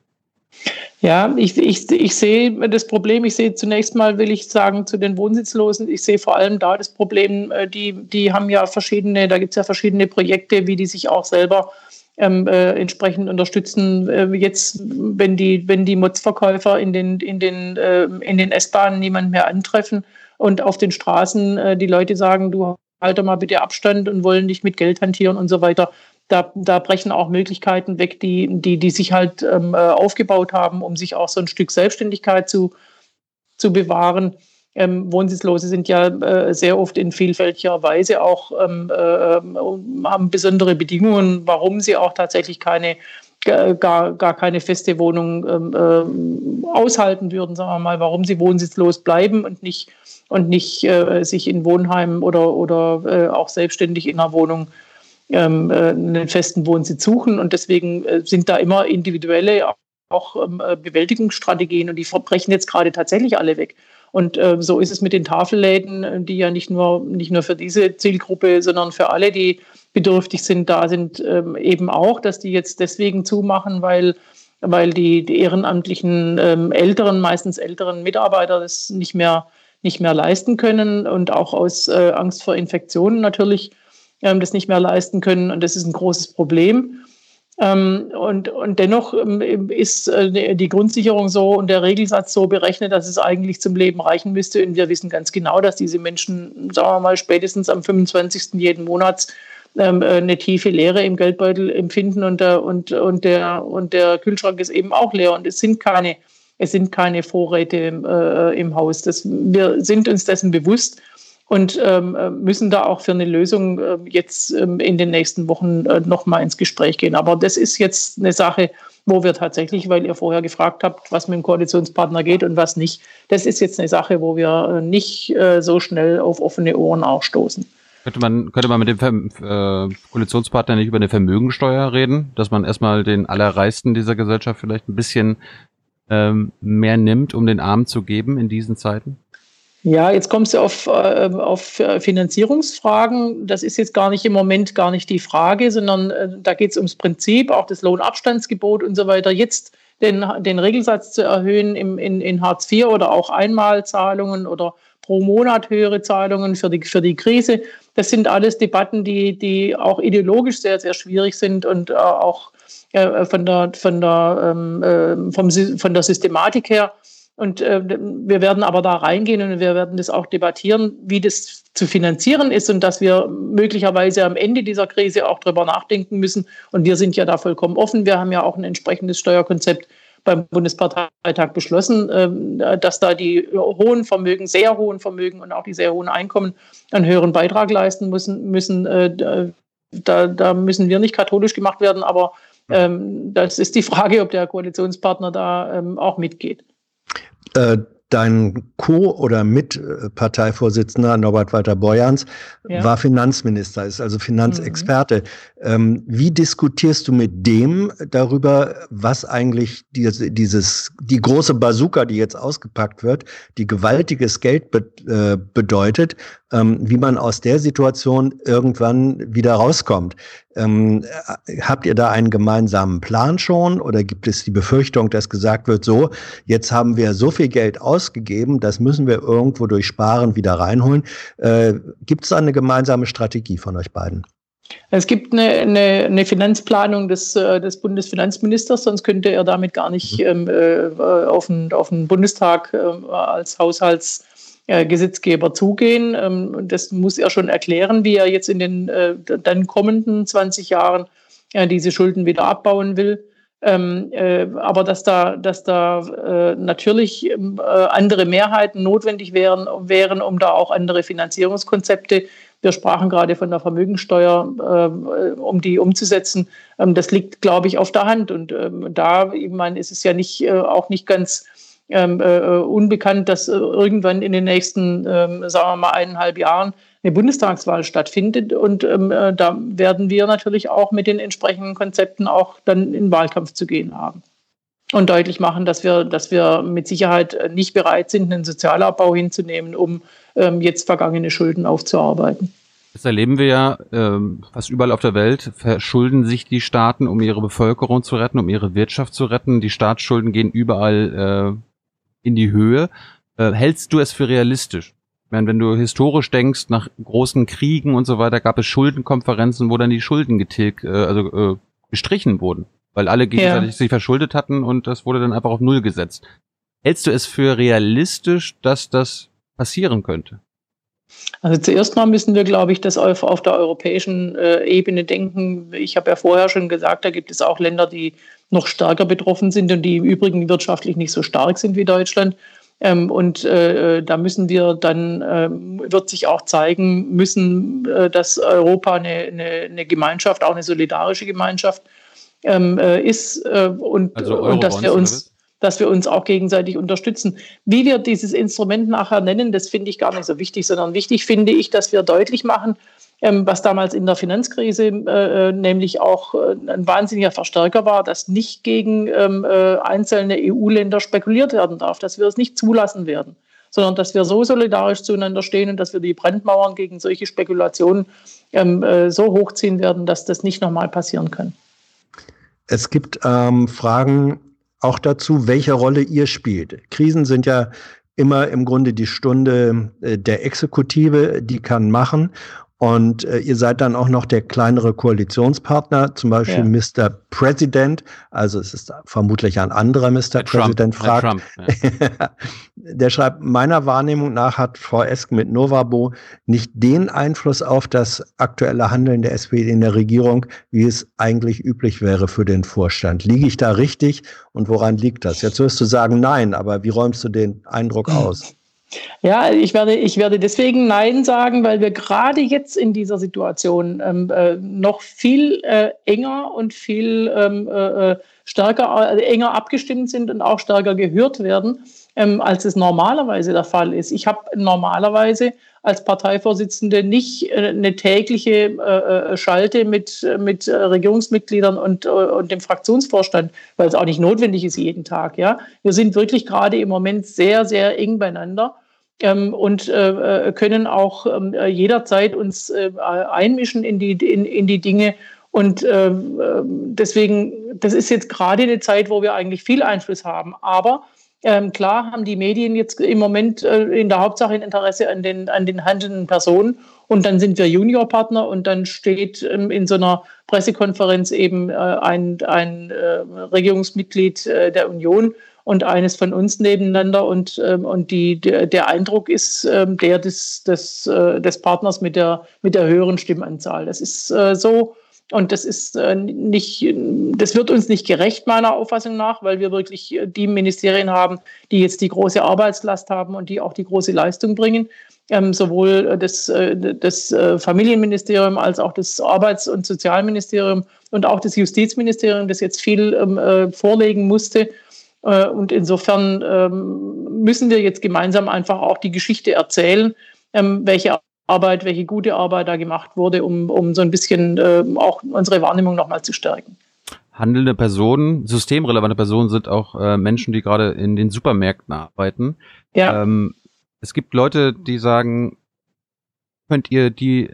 Ja, ich, ich, ich sehe das Problem, ich sehe zunächst mal, will ich sagen, zu den Wohnsitzlosen, ich sehe vor allem da das Problem, äh, die, die haben ja verschiedene, da gibt es ja verschiedene Projekte, wie die sich auch selber ähm, äh, entsprechend unterstützen. Äh, jetzt, wenn die, wenn die Motzverkäufer in den, in den, äh, in den S-Bahnen niemand mehr antreffen und auf den Straßen äh, die Leute sagen, du halte mal bitte Abstand und wollen nicht mit Geld hantieren und so weiter. Da, da brechen auch Möglichkeiten weg, die, die, die sich halt ähm, äh, aufgebaut haben, um sich auch so ein Stück Selbstständigkeit zu, zu bewahren. Ähm, Wohnsitzlose sind ja äh, sehr oft in vielfältiger Weise auch, ähm, äh, haben besondere Bedingungen, warum sie auch tatsächlich keine gar, gar keine feste Wohnung ähm, äh, aushalten würden, sagen wir mal, warum sie wohnsitzlos bleiben und nicht, und nicht äh, sich in Wohnheimen oder, oder äh, auch selbstständig in einer Wohnung ähm, äh, einen festen Wohnsitz suchen. Und deswegen äh, sind da immer individuelle auch ähm, äh, Bewältigungsstrategien und die verbrechen jetzt gerade tatsächlich alle weg. Und äh, so ist es mit den Tafelläden, die ja nicht nur, nicht nur für diese Zielgruppe, sondern für alle, die bedürftig sind, da sind, ähm, eben auch, dass die jetzt deswegen zumachen, weil, weil die, die ehrenamtlichen ähm, älteren, meistens älteren Mitarbeiter das nicht mehr, nicht mehr leisten können und auch aus äh, Angst vor Infektionen natürlich ähm, das nicht mehr leisten können. Und das ist ein großes Problem. Ähm, und, und dennoch ähm, ist äh, die Grundsicherung so und der Regelsatz so berechnet, dass es eigentlich zum Leben reichen müsste. Und wir wissen ganz genau, dass diese Menschen, sagen wir mal, spätestens am 25. jeden Monats ähm, äh, eine tiefe Leere im Geldbeutel empfinden und der, und, und, der, und der Kühlschrank ist eben auch leer und es sind keine, es sind keine Vorräte äh, im Haus. Das, wir sind uns dessen bewusst und ähm, müssen da auch für eine Lösung äh, jetzt ähm, in den nächsten Wochen äh, nochmal ins Gespräch gehen. Aber das ist jetzt eine Sache, wo wir tatsächlich, weil ihr vorher gefragt habt, was mit dem Koalitionspartner geht und was nicht, das ist jetzt eine Sache, wo wir äh, nicht äh, so schnell auf offene Ohren auch stoßen. Könnte man, könnte man mit dem äh, Koalitionspartner nicht über eine Vermögensteuer reden, dass man erstmal den Allerreichsten dieser Gesellschaft vielleicht ein bisschen ähm, mehr nimmt, um den Armen zu geben in diesen Zeiten? Ja, jetzt kommst du auf, äh, auf Finanzierungsfragen. Das ist jetzt gar nicht im Moment gar nicht die Frage, sondern äh, da geht es ums Prinzip, auch das Lohnabstandsgebot und so weiter. Jetzt den, den Regelsatz zu erhöhen im, in, in Hartz IV oder auch Einmalzahlungen oder pro Monat höhere Zahlungen für die, für die Krise. Das sind alles Debatten, die, die auch ideologisch sehr, sehr schwierig sind und äh, auch äh, von, der, von, der, ähm, äh, vom, von der Systematik her. Und äh, wir werden aber da reingehen und wir werden das auch debattieren, wie das zu finanzieren ist und dass wir möglicherweise am Ende dieser Krise auch darüber nachdenken müssen. Und wir sind ja da vollkommen offen. Wir haben ja auch ein entsprechendes Steuerkonzept beim Bundesparteitag beschlossen, ähm, dass da die hohen Vermögen, sehr hohen Vermögen und auch die sehr hohen Einkommen einen höheren Beitrag leisten müssen. äh, da, da müssen wir nicht katholisch gemacht werden, aber ähm, das ist die Frage, ob der Koalitionspartner da ähm, auch mitgeht. Äh, dein Co- oder Mitparteivorsitzender Norbert Walter Borjans ja. war Finanzminister, ist also Finanzexperte. Mhm. Ähm, wie diskutierst du mit dem darüber, was eigentlich diese, dieses, die große Bazooka, die jetzt ausgepackt wird, die gewaltiges Geld be äh, bedeutet, ähm, wie man aus der Situation irgendwann wieder rauskommt? Ähm, habt ihr da einen gemeinsamen Plan schon oder gibt es die Befürchtung, dass gesagt wird, so, jetzt haben wir so viel Geld ausgegeben, das müssen wir irgendwo durch Sparen wieder reinholen? Äh, gibt es da eine gemeinsame Strategie von euch beiden? Es gibt eine, eine, eine Finanzplanung des, äh, des, Bundesfinanzministers, sonst könnte er damit gar nicht mhm. ähm, äh, auf, den, auf den Bundestag äh, als Haushalts äh, Gesetzgeber zugehen. Ähm, das muss er schon erklären, wie er jetzt in den äh, dann kommenden 20 Jahren äh, diese Schulden wieder abbauen will. Ähm, aber dass da, dass da natürlich ähm, andere Mehrheiten notwendig wären, wären, um da auch andere Finanzierungskonzepte wir sprachen gerade von der Vermögensteuer, um die umzusetzen. das liegt, glaube ich, auf der Hand. Und da, ich meine, ist es ja nicht, auch nicht ganz ähm, äh, unbekannt, dass äh, irgendwann in den nächsten, ähm, sagen wir mal, eineinhalb Jahren eine Bundestagswahl stattfindet. Und ähm, äh, da werden wir natürlich auch mit den entsprechenden Konzepten auch dann in Wahlkampf zu gehen haben. Und deutlich machen, dass wir, dass wir mit Sicherheit nicht bereit sind, einen Sozialabbau hinzunehmen, um ähm, jetzt vergangene Schulden aufzuarbeiten. Das erleben wir ja ähm, fast überall auf der Welt. Verschulden sich die Staaten, um ihre Bevölkerung zu retten, um ihre Wirtschaft zu retten. Die Staatsschulden gehen überall äh, in die Höhe. Äh, hältst du es für realistisch? Ich meine, wenn du historisch denkst, nach großen Kriegen und so weiter, gab es Schuldenkonferenzen, wo dann die Schulden getilgt, äh, also äh, gestrichen wurden, weil alle gegenseitig ja. sich verschuldet hatten und das wurde dann einfach auf Null gesetzt. Hältst du es für realistisch, dass das passieren könnte? Also zuerst mal müssen wir, glaube ich, das auf, auf der europäischen äh, Ebene denken. Ich habe ja vorher schon gesagt, da gibt es auch Länder, die noch stärker betroffen sind und die im Übrigen wirtschaftlich nicht so stark sind wie Deutschland. Ähm, und äh, da müssen wir dann, äh, wird sich auch zeigen müssen, äh, dass Europa eine, eine, eine, Gemeinschaft, auch eine solidarische Gemeinschaft ähm, äh, ist äh, und, also und dass wir uns dass wir uns auch gegenseitig unterstützen. Wie wir dieses Instrument nachher nennen, das finde ich gar nicht so wichtig, sondern wichtig finde ich, dass wir deutlich machen, was damals in der Finanzkrise äh, äh, nämlich auch äh, ein wahnsinniger Verstärker war, dass nicht gegen ähm, äh, einzelne EU-Länder spekuliert werden darf, dass wir es nicht zulassen werden, sondern dass wir so solidarisch zueinander stehen und dass wir die Brandmauern gegen solche Spekulationen ähm, äh, so hochziehen werden, dass das nicht nochmal passieren kann. Es gibt ähm, Fragen auch dazu, welche Rolle ihr spielt. Krisen sind ja immer im Grunde die Stunde äh, der Exekutive, die kann machen. Und äh, ihr seid dann auch noch der kleinere Koalitionspartner, zum Beispiel ja. Mr. President. Also es ist vermutlich ein anderer Mr. Der President Trump, fragt. Der, Trump, ja. der schreibt, meiner Wahrnehmung nach hat Frau Esk mit Novabo nicht den Einfluss auf das aktuelle Handeln der SPD in der Regierung, wie es eigentlich üblich wäre für den Vorstand. Liege ich da richtig und woran liegt das? Jetzt wirst du sagen, nein, aber wie räumst du den Eindruck aus? Ja, ich werde, ich werde deswegen Nein sagen, weil wir gerade jetzt in dieser Situation ähm, äh, noch viel äh, enger und viel ähm, äh, äh stärker, äh, enger abgestimmt sind und auch stärker gehört werden. ähm, als es normalerweise der Fall ist. Ich habe normalerweise als Parteivorsitzende nicht äh, eine tägliche Schalte mit, mit Regierungsmitgliedern und, und dem Fraktionsvorstand, weil es auch nicht notwendig ist jeden Tag. Ja? Wir sind wirklich gerade im Moment sehr, sehr eng beieinander. Ähm, und äh, können auch ähm, jederzeit uns äh, einmischen in die, in, in die Dinge. Und äh, deswegen, das ist jetzt gerade eine Zeit, wo wir eigentlich viel Einfluss haben. Aber ähm, klar haben die Medien jetzt im Moment äh, in der Hauptsache ein Interesse an den, an den handelnden Personen. Und dann sind wir Juniorpartner und dann steht ähm, in so einer Pressekonferenz eben äh, ein, ein äh, Regierungsmitglied äh, der Union und eines von uns nebeneinander. Und, ähm, und die, der, der Eindruck ist ähm, der des, des, äh, des Partners mit der, mit der höheren Stimmanzahl. Das ist äh, so und das ist äh, nicht, das wird uns nicht gerecht, meiner Auffassung nach, weil wir wirklich äh, die Ministerien haben, die jetzt die große Arbeitslast haben und die auch die große Leistung bringen. Ähm, sowohl äh, das, das Familienministerium als auch das Arbeits- und Sozialministerium und auch das Justizministerium, das jetzt viel ähm, vorlegen musste. Und insofern ähm, müssen wir jetzt gemeinsam einfach auch die Geschichte erzählen, welche Arbeit, welche gute Arbeit da gemacht wurde, um, um so ein bisschen äh, auch unsere Wahrnehmung nochmal zu stärken. Handelnde Personen, systemrelevante Personen sind auch äh, Menschen, die gerade in den Supermärkten arbeiten. Ja. Ähm, es gibt Leute, die sagen, könnt ihr die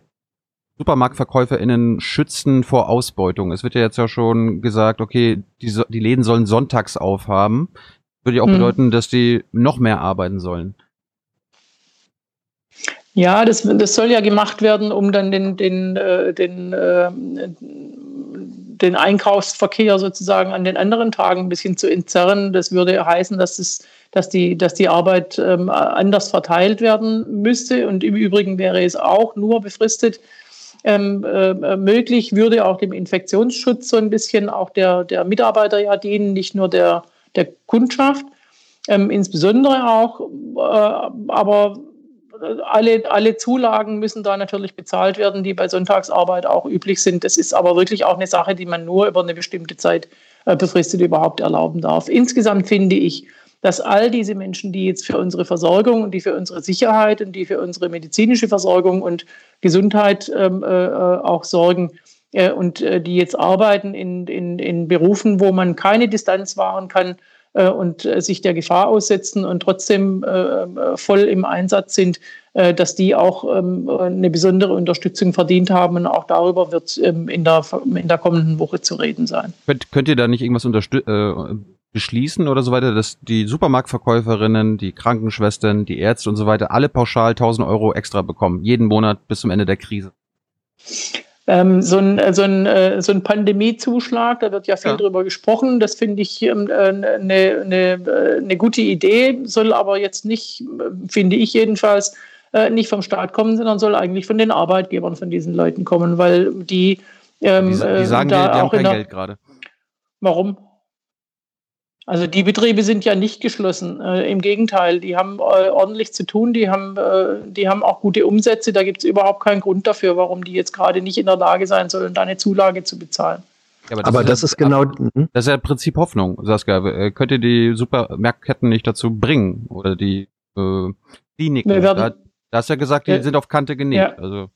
SupermarktverkäuferInnen schützen vor Ausbeutung? Es wird ja jetzt ja schon gesagt, okay, die, die Läden sollen sonntags aufhaben. Würde ja auch hm. bedeuten, dass die noch mehr arbeiten sollen. Ja, das, das soll ja gemacht werden, um dann den, den, äh, den, äh, den Einkaufsverkehr sozusagen an den anderen Tagen ein bisschen zu entzerren. Das würde heißen, dass, es, dass, die, dass die Arbeit ähm, anders verteilt werden müsste. Und im Übrigen wäre es auch nur befristet ähm, äh, möglich, würde auch dem Infektionsschutz so ein bisschen auch der, der Mitarbeiter ja dienen, nicht nur der, der Kundschaft. Ähm, insbesondere auch, äh, aber alle, alle Zulagen müssen da natürlich bezahlt werden, die bei Sonntagsarbeit auch üblich sind. Das ist aber wirklich auch eine Sache, die man nur über eine bestimmte Zeit äh, befristet überhaupt erlauben darf. Insgesamt finde ich, dass all diese Menschen, die jetzt für unsere Versorgung und die für unsere Sicherheit und die für unsere medizinische Versorgung und Gesundheit ähm, äh, auch sorgen äh, und äh, die jetzt arbeiten in, in, in Berufen, wo man keine Distanz wahren kann, äh, und äh, sich der Gefahr aussetzen und trotzdem äh, voll im Einsatz sind, dass die auch ähm, eine besondere Unterstützung verdient haben. Und auch darüber wird ähm, in der, in der kommenden Woche zu reden sein. Könnt, könnt ihr da nicht irgendwas äh, beschließen oder so weiter, dass die Supermarktverkäuferinnen, die Krankenschwestern, die Ärzte und so weiter alle pauschal 1000 Euro extra bekommen, jeden Monat bis zum Ende der Krise? Ähm, so ein, äh, so ein, äh, so ein Pandemiezuschlag, da wird ja viel ja. drüber gesprochen. Das finde ich eine ähm, äh, ne, ne, ne gute Idee, soll aber jetzt nicht, finde ich jedenfalls, nicht vom Staat kommen, sondern soll eigentlich von den Arbeitgebern von diesen Leuten kommen, weil die. Ähm, die, die sagen, da die, die haben kein Geld gerade. Warum? Also die Betriebe sind ja nicht geschlossen. Äh, Im Gegenteil, die haben äh, ordentlich zu tun, die haben, äh, die haben auch gute Umsätze. Da gibt es überhaupt keinen Grund dafür, warum die jetzt gerade nicht in der Lage sein sollen, da eine Zulage zu bezahlen. Ja, aber das, aber ist, das ist genau. Hm? Das ist ja im Prinzip Hoffnung, Saskia. Äh, könnt ihr die Supermarktketten nicht dazu bringen? Oder die äh, Kliniken? Da, da hast du ja gesagt, die sind auf Kante genäht. Ja. Also.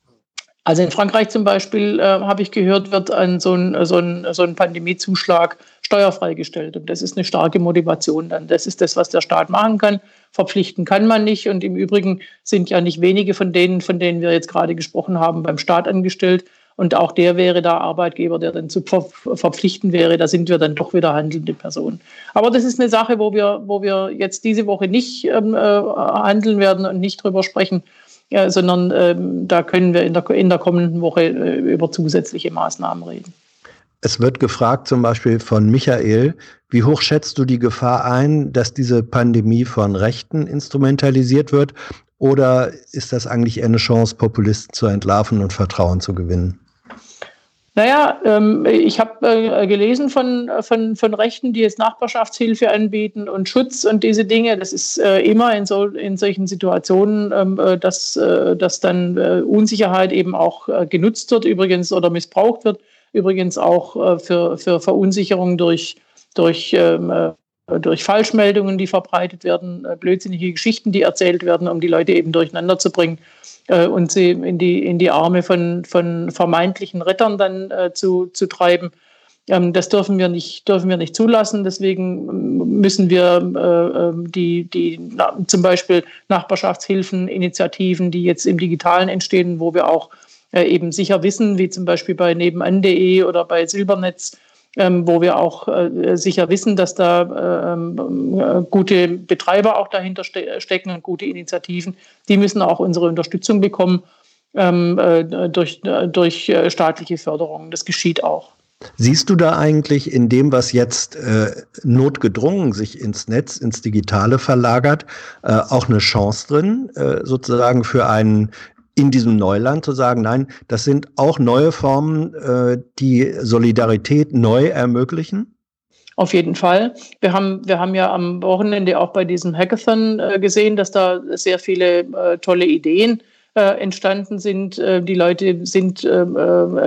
Also in Frankreich zum Beispiel, äh, habe ich gehört, wird ein, so, ein, so, ein, so ein Pandemiezuschlag steuerfrei gestellt. Und das ist eine starke Motivation dann. Das ist das, was der Staat machen kann. Verpflichten kann man nicht. Und im Übrigen sind ja nicht wenige von denen, von denen wir jetzt gerade gesprochen haben, beim Staat angestellt. Und auch der wäre da Arbeitgeber, der dann zu ver verpflichten wäre. Da sind wir dann doch wieder handelnde Personen. Aber das ist eine Sache, wo wir, wo wir jetzt diese Woche nicht ähm, äh, handeln werden und nicht drüber sprechen ja, sondern ähm, da können wir in der, in der kommenden Woche äh, über zusätzliche Maßnahmen reden. Es wird gefragt, zum Beispiel von Michael, wie hoch schätzt du die Gefahr ein, dass diese Pandemie von Rechten instrumentalisiert wird? Oder ist das eigentlich eher eine Chance, Populisten zu entlarven und Vertrauen zu gewinnen? Naja, ähm, ich habe äh, gelesen von, von, von Rechten, die jetzt Nachbarschaftshilfe anbieten und Schutz und diese Dinge. Das ist äh, immer in, so, in solchen Situationen, ähm, äh, dass, äh, dass dann äh, Unsicherheit eben auch äh, genutzt wird, übrigens, oder missbraucht wird. Übrigens auch für, für Verunsicherung durch, durch ähm, durch Falschmeldungen, die verbreitet werden, äh, blödsinnige Geschichten, die erzählt werden, um die Leute eben durcheinander zu bringen äh, und sie in die, in die Arme von, von vermeintlichen Rettern dann äh, zu, zu treiben. Ähm, das dürfen wir nicht, dürfen wir nicht zulassen. Deswegen ähm, müssen wir äh, die, die na, zum Beispiel Nachbarschaftshilfen, Initiativen, die jetzt im Digitalen entstehen, wo wir auch äh, eben sicher wissen, wie zum Beispiel bei nebenan.de oder bei Silbernetz, ähm, wo wir auch äh, sicher wissen, dass da ähm, äh, gute Betreiber auch dahinter ste stecken und gute Initiativen. Die müssen auch unsere Unterstützung bekommen ähm, äh, durch, äh, durch äh, staatliche Förderung. Das geschieht auch. Siehst du da eigentlich in dem, was jetzt äh, notgedrungen sich ins Netz, ins Digitale verlagert, äh, auch eine Chance drin, äh, sozusagen für einen in diesem Neuland zu sagen, nein, das sind auch neue Formen, äh, die Solidarität neu ermöglichen? Auf jeden Fall. Wir haben, wir haben ja am Wochenende auch bei diesem Hackathon äh, gesehen, dass da sehr viele äh, tolle Ideen äh, entstanden sind. Äh, die Leute sind äh,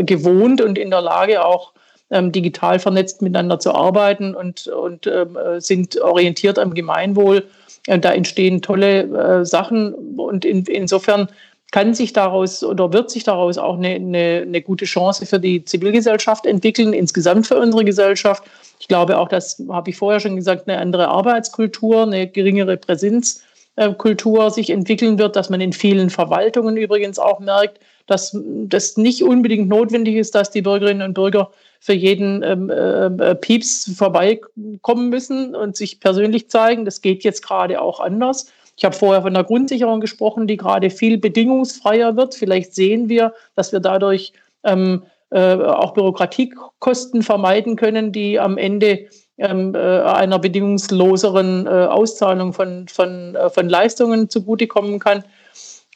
gewohnt und in der Lage, auch ähm, digital vernetzt miteinander zu arbeiten und, und ähm, sind orientiert am Gemeinwohl. da entstehen tolle Sachen und in, insofern kann sich daraus oder wird sich daraus auch eine, eine, eine gute Chance für die Zivilgesellschaft entwickeln, insgesamt für unsere Gesellschaft. Ich glaube auch, das habe ich vorher schon gesagt, eine andere Arbeitskultur, eine geringere Präsenzkultur sich entwickeln wird, dass man in vielen Verwaltungen übrigens auch merkt, dass das nicht unbedingt notwendig ist, dass die Bürgerinnen und Bürger für jeden ähm, äh, Pieps vorbeikommen müssen und sich persönlich zeigen. Das geht jetzt gerade auch anders. Ich habe vorher von der Grundsicherung gesprochen, die gerade viel bedingungsfreier wird. Vielleicht sehen wir, dass wir dadurch ähm, äh, auch Bürokratiekosten vermeiden können, die am Ende ähm, äh, einer bedingungsloseren äh, Auszahlung von, von, äh, von Leistungen zugutekommen kann.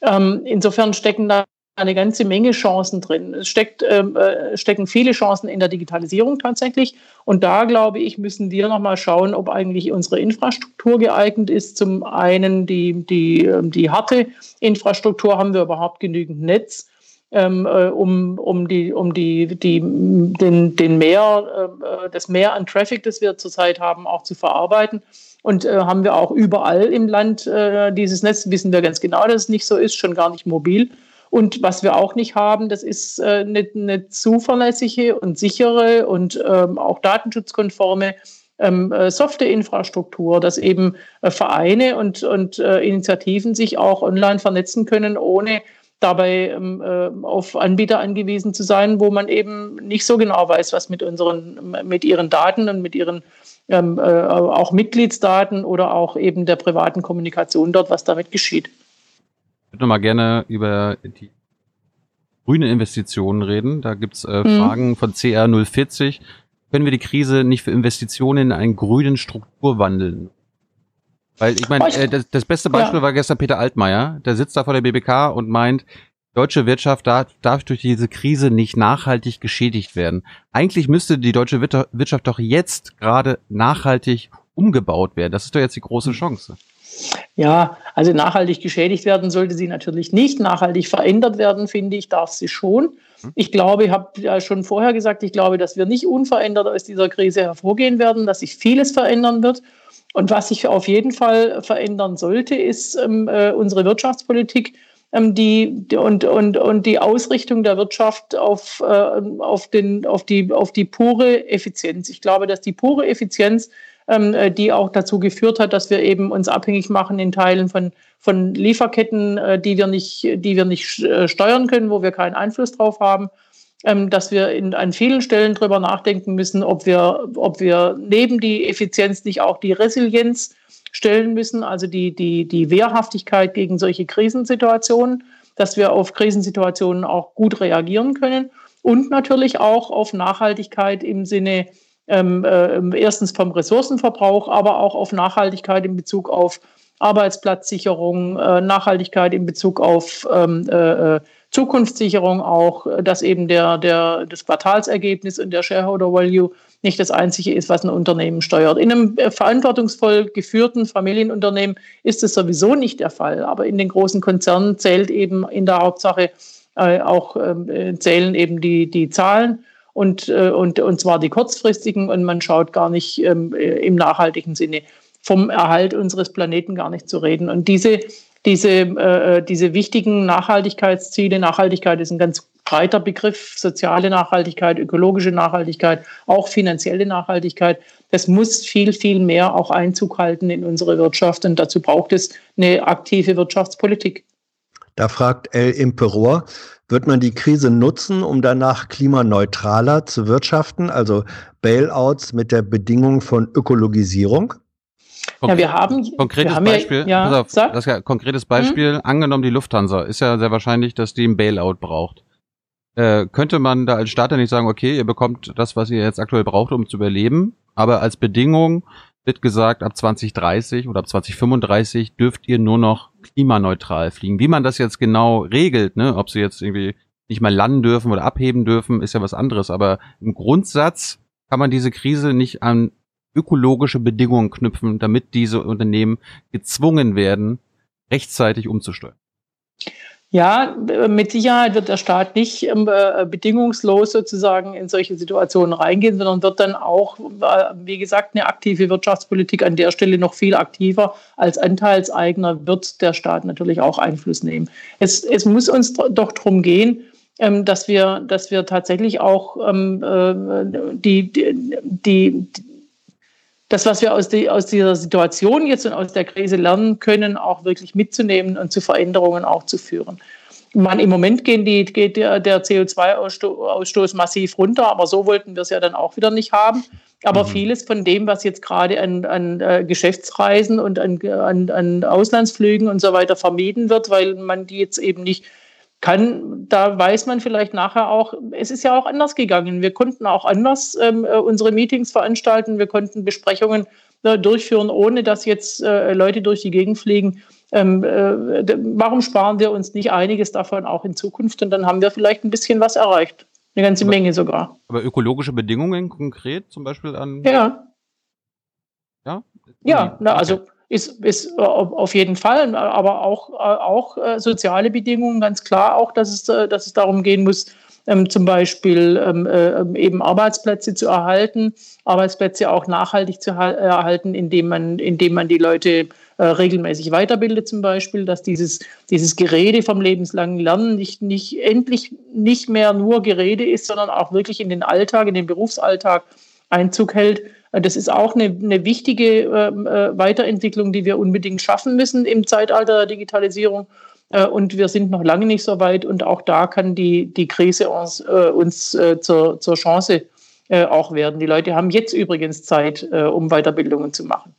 Ähm, insofern stecken da eine ganze Menge Chancen drin. Es steckt, ähm, äh, stecken viele Chancen in der Digitalisierung tatsächlich. Und da, glaube ich, müssen wir nochmal schauen, ob eigentlich unsere Infrastruktur geeignet ist. Zum einen die, die, ähm, die harte Infrastruktur, haben wir überhaupt genügend Netz, ähm, äh, um, um, die, um die, die, den, den Mehr, äh, das Mehr an Traffic, das wir zurzeit haben, auch zu verarbeiten. Und äh, haben wir auch überall im Land äh, dieses Netz, wissen wir ganz genau, dass es nicht so ist, schon gar nicht mobil. Und was wir auch nicht haben, das ist äh, eine, eine zuverlässige und sichere und ähm, auch datenschutzkonforme ähm, äh, Softwareinfrastruktur, dass eben äh, Vereine und, und Initiativen sich auch online vernetzen können, ohne dabei ähm, äh, auf Anbieter angewiesen zu sein, wo man eben nicht so genau weiß, was mit unseren, mit ihren Daten und mit ihren ähm, äh, auch Mitgliedsdaten oder auch eben der privaten Kommunikation dort, was damit geschieht würde mal gerne über die grüne Investitionen reden. Da gibt's äh, mhm. Fragen von CR040. Können wir die Krise nicht für Investitionen in einen grünen Strukturwandel? Weil ich meine, äh, das, das beste Beispiel ja. war gestern Peter Altmaier. Der sitzt da vor der BBK und meint, deutsche Wirtschaft darf, darf durch diese Krise nicht nachhaltig geschädigt werden. Eigentlich müsste die deutsche Wirtschaft doch jetzt gerade nachhaltig umgebaut werden. Das ist doch jetzt die große hm. Chance. Ja, also nachhaltig geschädigt werden sollte sie natürlich nicht. Nachhaltig verändert werden, finde ich, darf sie schon. Hm. Ich glaube, ich habe ja schon vorher gesagt, ich glaube, dass wir nicht unverändert aus dieser Krise hervorgehen werden, dass sich vieles verändern wird. Und was sich auf jeden Fall verändern sollte, ist ähm, äh, unsere Wirtschaftspolitik ähm, die, und, und, und die Ausrichtung der Wirtschaft auf, äh, auf, den, auf, die, auf die pure Effizienz. Ich glaube, dass die pure Effizienz die auch dazu geführt hat, dass wir eben uns abhängig machen in Teilen von, von Lieferketten, äh, die wir nicht, die wir nicht äh, steuern können, wo wir keinen Einfluss drauf haben. Ähm, dass wir in, an vielen Stellen darüber nachdenken müssen, ob wir, ob wir neben die Effizienz nicht auch die Resilienz stellen müssen, also die, die, die Wehrhaftigkeit gegen solche Krisensituationen, dass wir auf Krisensituationen auch gut reagieren können und natürlich auch auf Nachhaltigkeit im Sinne ähm, äh, erstens vom Ressourcenverbrauch, aber auch auf Nachhaltigkeit in Bezug auf Arbeitsplatzsicherung, äh, Nachhaltigkeit in Bezug auf ähm, äh, äh Zukunftssicherung auch, dass eben der, der, das Quartalsergebnis und der Shareholder Value nicht das einzige ist, was ein Unternehmen steuert. In einem äh, verantwortungsvoll geführten Familienunternehmen ist es sowieso nicht der Fall, aber in den großen Konzernen zählt eben in der Hauptsache äh, auch ähm, zählen eben die, die Zahlen. Und, äh, und, und zwar die kurzfristigen und man schaut gar nicht ähm, im nachhaltigen Sinne vom Erhalt unseres Planeten gar nicht zu reden. Und diese, diese, äh, diese wichtigen Nachhaltigkeitsziele, Nachhaltigkeit ist ein ganz breiter Begriff, soziale Nachhaltigkeit, ökologische Nachhaltigkeit, auch finanzielle Nachhaltigkeit, das muss viel, viel mehr auch Einzug halten in unsere Wirtschaft und dazu braucht es eine aktive Wirtschaftspolitik. Da fragt El Imperor, wird man die Krise nutzen, um danach klimaneutraler zu wirtschaften, also Bailouts mit der Bedingung von Ökologisierung? ja, wir haben konkretes wir haben Beispiel. Ja, ja, auf, das ja konkretes Beispiel. Mhm. Angenommen, die Lufthansa ist ja sehr wahrscheinlich, dass die ein Bailout braucht. Äh, könnte man da als Starter nicht sagen, okay, ihr bekommt das, was ihr jetzt aktuell braucht, um zu überleben, aber als Bedingung wird gesagt, ab 2030 oder ab 2035 dürft ihr nur noch klimaneutral fliegen. Wie man das jetzt genau regelt, ne, ob sie jetzt irgendwie nicht mal landen dürfen oder abheben dürfen, ist ja was anderes. Aber im Grundsatz kann man diese Krise nicht an ökologische Bedingungen knüpfen, damit diese Unternehmen gezwungen werden, rechtzeitig umzusteuern. Ja, mit Sicherheit wird der Staat nicht ähm, äh, bedingungslos sozusagen in solche Situationen reingehen, sondern wird dann auch, äh, wie gesagt, eine aktive Wirtschaftspolitik an der Stelle noch viel aktiver als Anteilseigner wird der Staat natürlich auch Einfluss nehmen. Es, es muss uns doch darum gehen, ähm, dass wir, dass wir tatsächlich auch ähm, äh, die, die, die das, was wir aus, die, aus dieser Situation jetzt und aus der Krise lernen können, auch wirklich mitzunehmen und zu Veränderungen auch zu führen. Man, Im Moment gehen die, geht der, der CO2-Ausstoß massiv runter, aber so wollten wir es ja dann auch wieder nicht haben. Aber mhm. vieles von dem, was jetzt gerade an, an äh, Geschäftsreisen und an, an, an Auslandsflügen und so weiter vermieden wird, weil man die jetzt eben nicht kann, da weiß man vielleicht nachher auch, es ist ja auch anders gegangen. Wir konnten auch anders ähm, äh, unsere Meetings veranstalten, wir konnten Besprechungen äh, durchführen, ohne dass jetzt äh, Leute durch die Gegend fliegen. Ähm, äh, warum sparen wir uns nicht einiges davon auch in Zukunft? Und dann haben wir vielleicht ein bisschen was erreicht. Eine ganze aber, Menge sogar. Aber ökologische Bedingungen konkret, zum Beispiel an. Ja. Ja? Ja, na, also ist, ist äh, auf jeden Fall, aber auch, äh, auch äh, soziale Bedingungen, ganz klar auch, dass es, dass es darum gehen muss, ähm, zum Beispiel ähm, äh, eben Arbeitsplätze zu erhalten, Arbeitsplätze auch nachhaltig zu erhalten, indem man, indem man die Leute äh, regelmäßig weiterbildet zum Beispiel, dass dieses, dieses Gerede vom lebenslangen Lernen nicht, nicht endlich nicht mehr nur Gerede ist, sondern auch wirklich in den Alltag, in den Berufsalltag Einzug hält das ist auch eine, eine wichtige ähm, äh, Weiterentwicklung, die wir unbedingt schaffen müssen im Zeitalter der Digitalisierung. Äh, und wir sind noch lange nicht so weit. Und auch da kann die, die Krise uns, äh, uns äh, zur, zur Chance äh, auch werden. Die Leute haben jetzt übrigens Zeit, äh, um Weiterbildungen zu machen.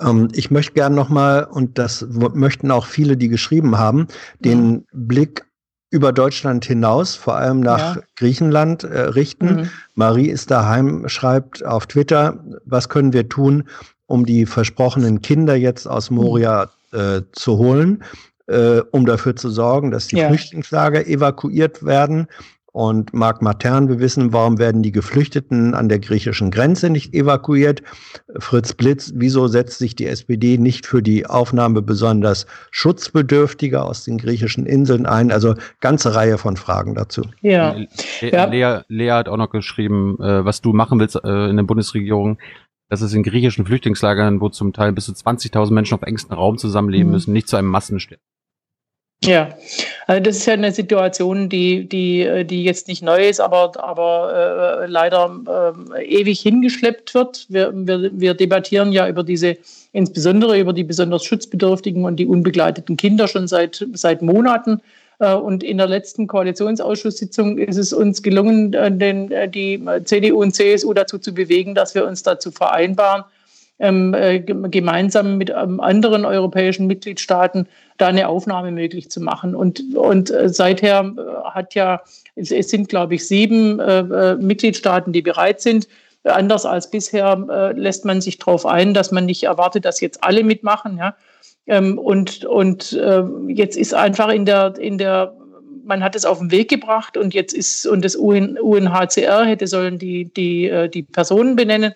Ähm, ich möchte gerne nochmal, und das möchten auch viele, die geschrieben haben, den. Blick über Deutschland hinaus, vor allem nach ja. Griechenland äh, richten. Mhm. Marie ist daheim, schreibt auf Twitter, was können wir tun, um die versprochenen Kinder jetzt aus Moria mhm. äh, zu holen, äh, um dafür zu sorgen, dass die ja. Flüchtlingslager evakuiert werden und Marc Matern, wir wissen, warum werden die Geflüchteten an der griechischen Grenze nicht evakuiert? Fritz Blitz, wieso setzt sich die SPD nicht für die Aufnahme besonders Schutzbedürftiger aus den griechischen Inseln ein? Also ganze Reihe von Fragen dazu. Ja. ja. Lea, Lea hat auch noch geschrieben, äh, was du machen willst äh, in der Bundesregierung dass es in griechischen Flüchtlingslagern, wo zum Teil bis zu 20.000 Menschen auf engstem Raum zusammenleben mhm. müssen, nicht zu einem Massensterben. Ja, also das ist ja eine Situation, die, die, die jetzt nicht neu ist, aber, aber äh, leider äh, ewig hingeschleppt wird. Wir, wir, wir debattieren ja über diese, insbesondere über die besonders schutzbedürftigen und die unbegleiteten Kinder schon seit, seit Monaten. Äh, und in der letzten Koalitionsausschusssitzung ist es uns gelungen, äh, den, äh, die CDU und CSU dazu zu bewegen, dass wir uns dazu vereinbaren, ähm, äh, gemeinsam mit ähm, anderen europäischen Mitgliedstaaten da eine Aufnahme möglich zu machen. Und, und äh, seither äh, hat ja, es, sind, glaube ich, sieben äh, äh, Mitgliedstaaten, die bereit sind. Anders als bisher äh, lässt man sich darauf ein, dass man nicht erwartet, dass jetzt alle mitmachen. Ja? Ähm, und und äh, jetzt ist einfach in der, in der man hat es auf den Weg gebracht und jetzt ist, und das UN, UNHCR hätte sollen die, die, die Personen benennen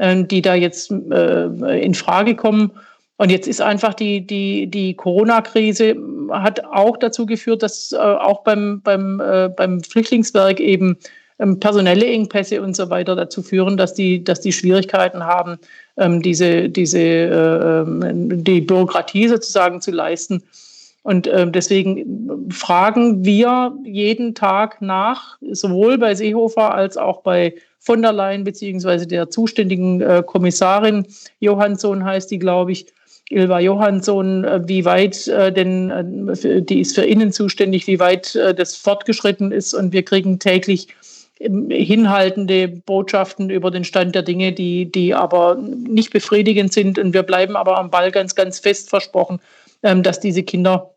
die da jetzt in Frage kommen. Und jetzt ist einfach die, die, die Corona-Krise hat auch dazu geführt, dass äh, auch beim, beim, äh, beim Flüchtlingswerk eben ähm, personelle Engpässe und so weiter dazu führen, dass die, dass die Schwierigkeiten haben, ähm, diese, diese, äh, ähm, die Bürokratie sozusagen zu leisten. Und äh, deswegen fragen wir jeden Tag nach, sowohl bei Seehofer als auch bei von der Leyen beziehungsweise der zuständigen äh, Kommissarin Johansson heißt die, glaube ich, Ilva Johansson, äh, wie weit äh, denn, äh, die ist für Innen zuständig, wie weit das fortgeschritten ist. Und wir kriegen täglich ähm, hinhaltende Botschaften über den Stand der Dinge, die, die aber nicht befriedigend sind. Und wir bleiben aber am Ball ganz, ganz fest versprochen, ähm, dass diese Kinder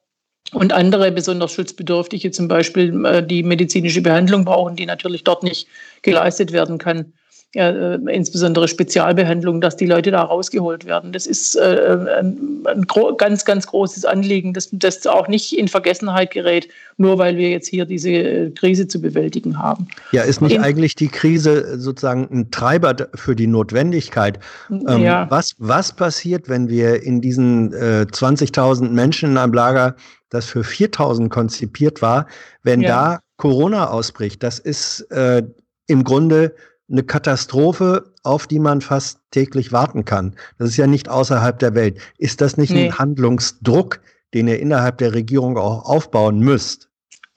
und andere besonders Schutzbedürftige zum Beispiel die medizinische Behandlung brauchen, die natürlich dort nicht geleistet werden kann. Äh, insbesondere Spezialbehandlung, dass die Leute da rausgeholt werden. Das ist äh, ein, ein ganz, ganz großes Anliegen, das, das auch nicht in Vergessenheit gerät, nur weil wir jetzt hier diese äh, Krise zu bewältigen haben. Ja, ist nicht in, eigentlich die Krise sozusagen ein Treiber für die Notwendigkeit? Ähm, ja. was, was passiert, wenn wir in diesen äh, 20.000 Menschen in einem Lager das für 4000 konzipiert war, wenn ja. da Corona ausbricht, das ist äh, im Grunde eine Katastrophe, auf die man fast täglich warten kann. Das ist ja nicht außerhalb der Welt. Ist das nicht nee. ein Handlungsdruck, den ihr innerhalb der Regierung auch aufbauen müsst?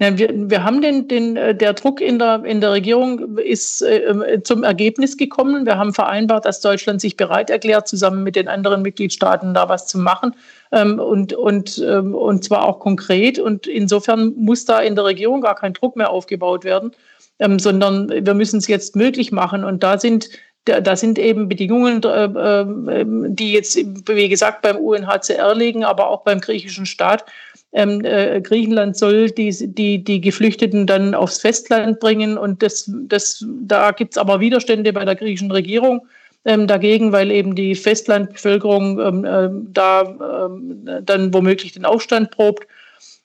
Ja, wir, wir haben den, den, äh, der Druck in der, in der Regierung ist äh, zum Ergebnis gekommen. Wir haben vereinbart, dass Deutschland sich bereit erklärt, zusammen mit den anderen Mitgliedstaaten da was zu machen. Ähm, und, und, ähm, und zwar auch konkret. Und insofern muss da in der Regierung gar kein Druck mehr aufgebaut werden, ähm, sondern wir müssen es jetzt möglich machen. Und da sind da sind eben Bedingungen, äh, äh, die jetzt, wie gesagt, beim UNHCR liegen, aber auch beim griechischen Staat, ähm, äh, Griechenland soll die, die, die Geflüchteten dann aufs Festland bringen. Und das, das, da gibt es aber Widerstände bei der griechischen Regierung ähm, dagegen, weil eben die Festlandbevölkerung ähm, äh, da ähm, dann womöglich den Aufstand probt.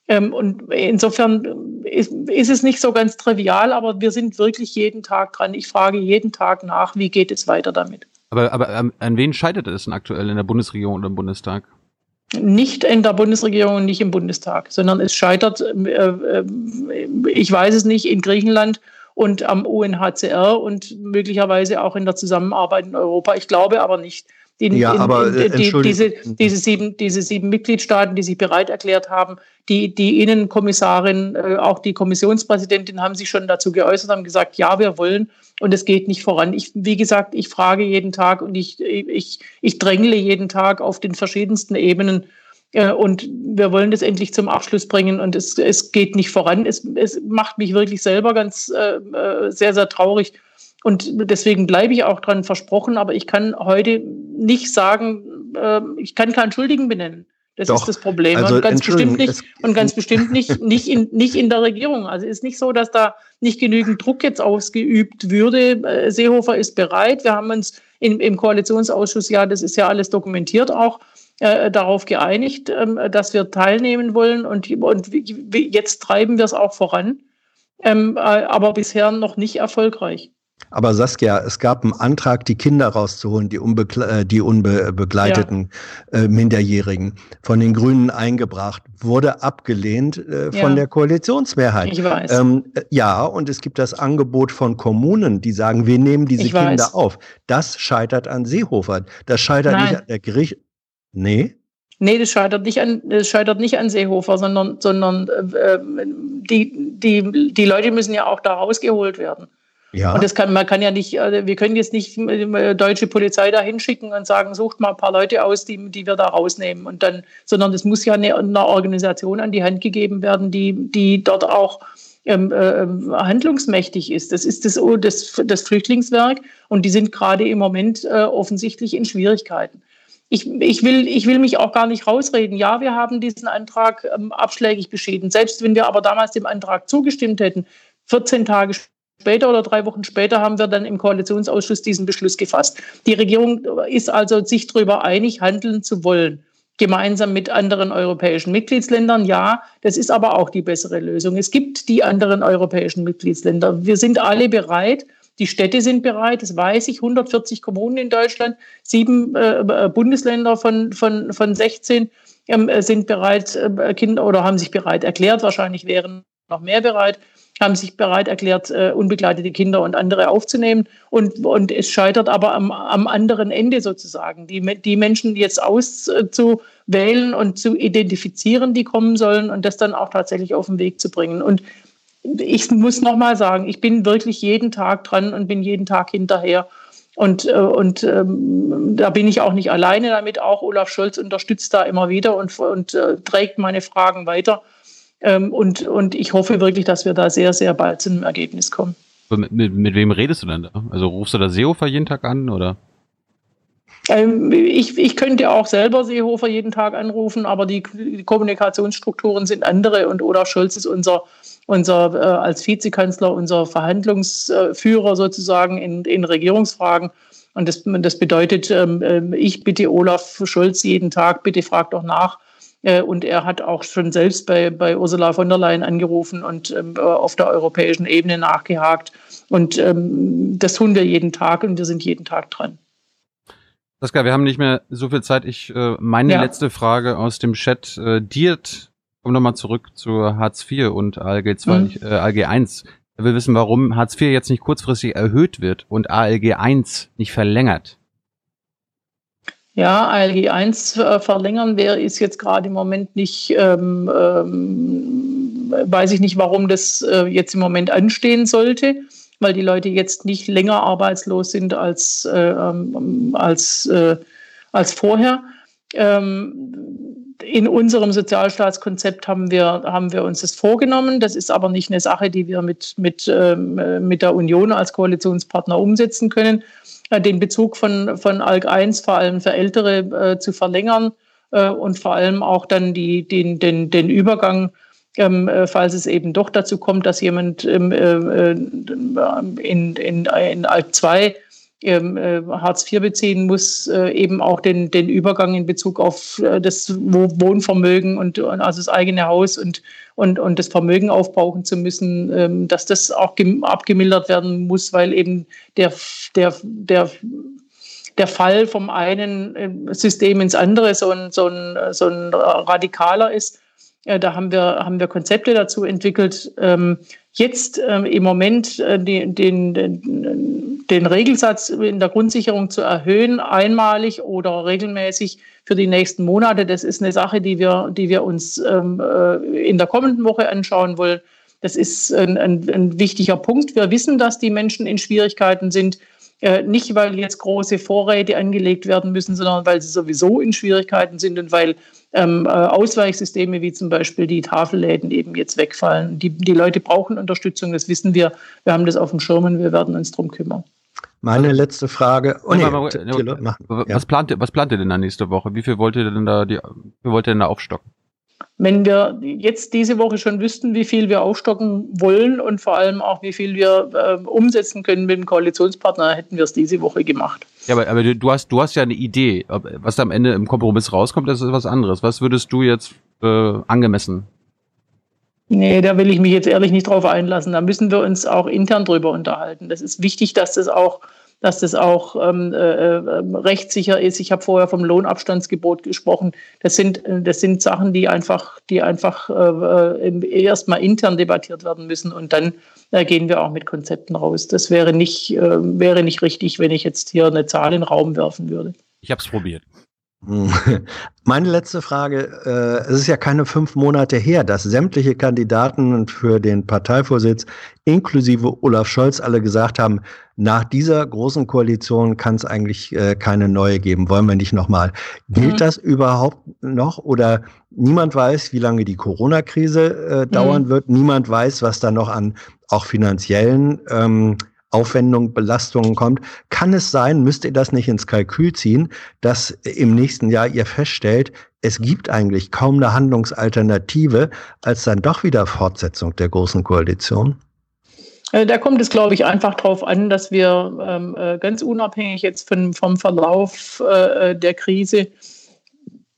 Ähm, und insofern ist, ist, es nicht so ganz trivial, aber wir sind wirklich jeden Tag dran. Ich frage jeden Tag nach, wie geht es weiter damit. Aber, aber an wen scheitert es denn aktuell in der Bundesregierung oder im Bundestag? nicht in der Bundesregierung und nicht im Bundestag, sondern es scheitert, äh, äh, ich weiß es nicht, in Griechenland und am UNHCR und möglicherweise auch in der Zusammenarbeit in Europa. Ich glaube aber nicht, in, ja, in, aber in, die, diese, diese, sieben, diese sieben Mitgliedstaaten, die sich bereit erklärt haben, die, die Innenkommissarin, äh, auch die Kommissionspräsidentin haben sich schon dazu geäußert, haben gesagt, ja, wir wollen und es geht nicht voran. Ich, wie gesagt, ich frage jeden Tag und ich, ich, ich drängle jeden Tag auf den verschiedensten Ebenen äh, und wir wollen das endlich zum Abschluss bringen und es, es geht nicht voran. Es, es macht mich wirklich selber ganz äh, äh sehr, sehr traurig und deswegen bleibe ich auch dran versprochen, aber ich kann heute nicht sagen, äh, ich kann keinen Schuldigen benennen. Das Doch, ist das Problem. Also, und ganz bestimmt nicht, und ganz bestimmt nicht, nicht, in, nicht in der Regierung. Also ist nicht so, dass da nicht genügend Druck jetzt ausgeübt würde. Äh, Seehofer ist bereit. Wir haben uns in, im Koalitionsausschuss, ja, das ist ja alles dokumentiert auch, äh, darauf geeinigt, äh, dass wir teilnehmen wollen. Und, und jetzt treiben wir es auch voran. Ähm, äh, aber bisher noch nicht erfolgreich. Aber Saskia, es gab einen Antrag, die Kinder rauszuholen, die, unbekle äh, die unbegleiteten ja. äh, Minderjährigen, von den Grünen eingebracht, wurde abgelehnt äh, ja. von der Koalitionsmehrheit. Ich weiß. Ähm, äh, ja, und es gibt das Angebot von Kommunen, die sagen, wir nehmen diese ich Kinder weiß. auf. Das scheitert an Seehofer. Das scheitert Nein. nicht an der Gericht. Nee? Nee, das scheitert nicht an, das scheitert nicht an Seehofer, sondern, sondern äh, die, die, die Leute müssen ja auch da rausgeholt werden. Ja. Und das kann, man kann ja nicht, also wir können jetzt nicht äh, deutsche Polizei da hinschicken und sagen, sucht mal ein paar Leute aus, die, die wir da rausnehmen. Und dann, sondern es muss ja eine, eine Organisation an die Hand gegeben werden, die, die dort auch ähm, äh, handlungsmächtig ist. Das ist das, oh, das, das Flüchtlingswerk und die sind gerade im Moment äh, offensichtlich in Schwierigkeiten. Ich, ich, will, ich will mich auch gar nicht rausreden. Ja, wir haben diesen Antrag ähm, abschlägig beschieden. Selbst wenn wir aber damals dem Antrag zugestimmt hätten, 14 Tage später, oder drei Wochen später haben wir dann im Koalitionsausschuss diesen Beschluss gefasst. Die Regierung ist also sich darüber einig, handeln zu wollen. Gemeinsam mit anderen europäischen Mitgliedsländern. Ja, das ist aber auch die bessere Lösung. Es gibt die anderen europäischen Mitgliedsländer. Wir sind alle bereit. Die Städte sind bereit, das weiß ich, 140 Kommunen in Deutschland, sieben äh, äh Bundesländer von, von, von 16 ähm, sind bereit, äh, Kinder oder haben sich bereit erklärt, wahrscheinlich wären noch mehr bereit, haben sich bereit erklärt, äh, unbegleitete Kinder und andere aufzunehmen. Und, und es scheitert aber am, am anderen Ende sozusagen, die, die Menschen jetzt auszuwählen und zu identifizieren, die kommen sollen und das dann auch tatsächlich auf den Weg zu bringen. Und ich muss nochmal sagen, ich bin wirklich jeden Tag dran und bin jeden Tag hinterher. Und, äh, und ähm, da bin ich auch nicht alleine damit. Auch Olaf Scholz unterstützt da immer wieder und, und äh, trägt meine Fragen weiter. Ähm, und, und ich hoffe wirklich, dass wir da sehr, sehr bald zu einem Ergebnis kommen. Mit, mit, mit wem redest du denn da? Also rufst du da Seehofer jeden Tag an oder? Ähm, ich, ich könnte auch selber Seehofer jeden Tag anrufen, aber die, die Kommunikationsstrukturen sind andere und Olaf Scholz ist unser, unser äh, als Vizekanzler unser Verhandlungsführer sozusagen in, in Regierungsfragen. Und das, das bedeutet, ähm, ähm, ich bitte Olaf Scholz jeden Tag, bitte frag doch nach, und er hat auch schon selbst bei, bei Ursula von der Leyen angerufen und ähm, auf der europäischen Ebene nachgehakt. Und ähm, das tun wir jeden Tag und wir sind jeden Tag dran. Saskia, wir haben nicht mehr so viel Zeit. Ich äh, meine ja. letzte Frage aus dem Chat. Äh, Diert, komm nochmal zurück zu Hartz IV und ALG 2, mhm. äh, ALG 1. Er will wissen, warum Hartz IV jetzt nicht kurzfristig erhöht wird und ALG 1 nicht verlängert. Ja, ALG 1 äh, verlängern wäre, ist jetzt gerade im Moment nicht, ähm, ähm, weiß ich nicht, warum das äh, jetzt im Moment anstehen sollte, weil die Leute jetzt nicht länger arbeitslos sind als, äh, ähm, als, äh, als vorher. Ähm, in unserem Sozialstaatskonzept haben wir, haben wir uns das vorgenommen. Das ist aber nicht eine Sache, die wir mit, mit, ähm, mit der Union als Koalitionspartner umsetzen können, den Bezug von, von ALK 1 vor allem für Ältere äh, zu verlängern äh, und vor allem auch dann die, den, den, den Übergang, ähm, äh, falls es eben doch dazu kommt, dass jemand ähm, äh, in, in, in ALK 2 ähm, äh, Hartz IV beziehen muss, äh, eben auch den, den Übergang in Bezug auf äh, das Wohnvermögen und, also das eigene Haus und, und, und das Vermögen aufbrauchen zu müssen, ähm, dass das auch abgemildert werden muss, weil eben der, der, der, der Fall vom einen System ins andere so ein, so ein, so ein radikaler ist. Da haben wir, haben wir Konzepte dazu entwickelt. Ähm, jetzt ähm, im Moment den, den, den Regelsatz in der Grundsicherung zu erhöhen, einmalig oder regelmäßig für die nächsten Monate, das ist eine Sache, die wir, die wir uns ähm, äh, in der kommenden Woche anschauen wollen. Das ist ein, ein, ein wichtiger Punkt. Wir wissen, dass die Menschen in Schwierigkeiten sind. Äh, nicht, weil jetzt große Vorräte angelegt werden müssen, sondern weil sie sowieso in Schwierigkeiten sind und weil ähm, äh, Ausweichsysteme wie zum Beispiel die Tafelläden eben jetzt wegfallen. Die, die Leute brauchen Unterstützung, das wissen wir. Wir haben das auf dem Schirm und wir werden uns darum kümmern. Meine letzte Frage. Oh, nee, was, was, plant, was plant ihr denn da nächste Woche? Wie viel wollt ihr denn da, die, wie wollt ihr denn da aufstocken? Wenn wir jetzt diese Woche schon wüssten, wie viel wir aufstocken wollen und vor allem auch, wie viel wir äh, umsetzen können mit dem Koalitionspartner, hätten wir es diese Woche gemacht. Ja, aber, aber du, hast, du hast ja eine Idee. Was da am Ende im Kompromiss rauskommt, das ist was anderes. Was würdest du jetzt äh, angemessen Nee, da will ich mich jetzt ehrlich nicht drauf einlassen. Da müssen wir uns auch intern drüber unterhalten. Das ist wichtig, dass das auch, dass das auch ähm, äh, ähm, rechtssicher ist. Ich habe vorher vom Lohnabstandsgebot gesprochen. Das sind, das sind Sachen, die einfach, die einfach äh, äh erstmal intern debattiert werden müssen und dann äh, gehen wir auch mit Konzepten raus. Das wäre nicht, äh, wäre nicht richtig, wenn ich jetzt hier eine Zahl in den Raum werfen würde. Ich habe es probiert. Meine letzte Frage, äh, es ist ja keine fünf Monate her, dass sämtliche Kandidaten für den Parteivorsitz inklusive Olaf Scholz alle gesagt haben, nach dieser großen Koalition kann es eigentlich äh, keine neue geben, wollen wir nicht nochmal. Gilt mhm. das überhaupt noch oder niemand weiß, wie lange die Corona-Krise äh, dauern mhm. wird, niemand weiß, was da noch an auch finanziellen ähm, Aufwendungen, Belastungen kommt. Kann es sein, müsst ihr das nicht ins Kalkül ziehen, dass im nächsten Jahr ihr feststellt, es gibt eigentlich kaum eine Handlungsalternative als dann doch wieder Fortsetzung der Großen Koalition? Äh, da kommt es, glaube ich, einfach darauf an, dass wir ähm, äh, ganz unabhängig jetzt vom Verlauf äh, der Krise,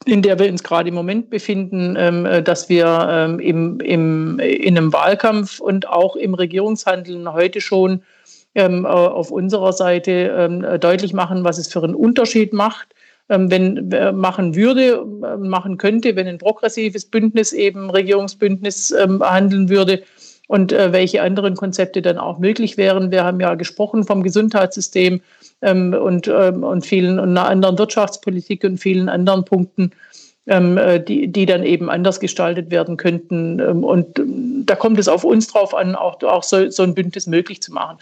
in der wir uns gerade im Moment befinden, ähm, äh, dass wir ähm, im, im, in einem Wahlkampf und auch im Regierungshandeln heute schon ähm, äh, auf unserer Seite ähm, deutlich machen, was es für einen Unterschied macht, ähm, wenn machen würde, machen könnte, wenn ein progressives Bündnis eben Regierungsbündnis handeln würde und äh, welche anderen Konzepte dann auch möglich wären. Wir haben ja gesprochen vom Gesundheitssystem ähm, und, ähm, und vielen und einer anderen Wirtschaftspolitik und vielen anderen Punkten, ähm, äh, die, die dann eben anders gestaltet werden könnten. Ähm, und ähm, da kommt es auf uns drauf an, auch, auch so, so ein Bündnis möglich zu machen.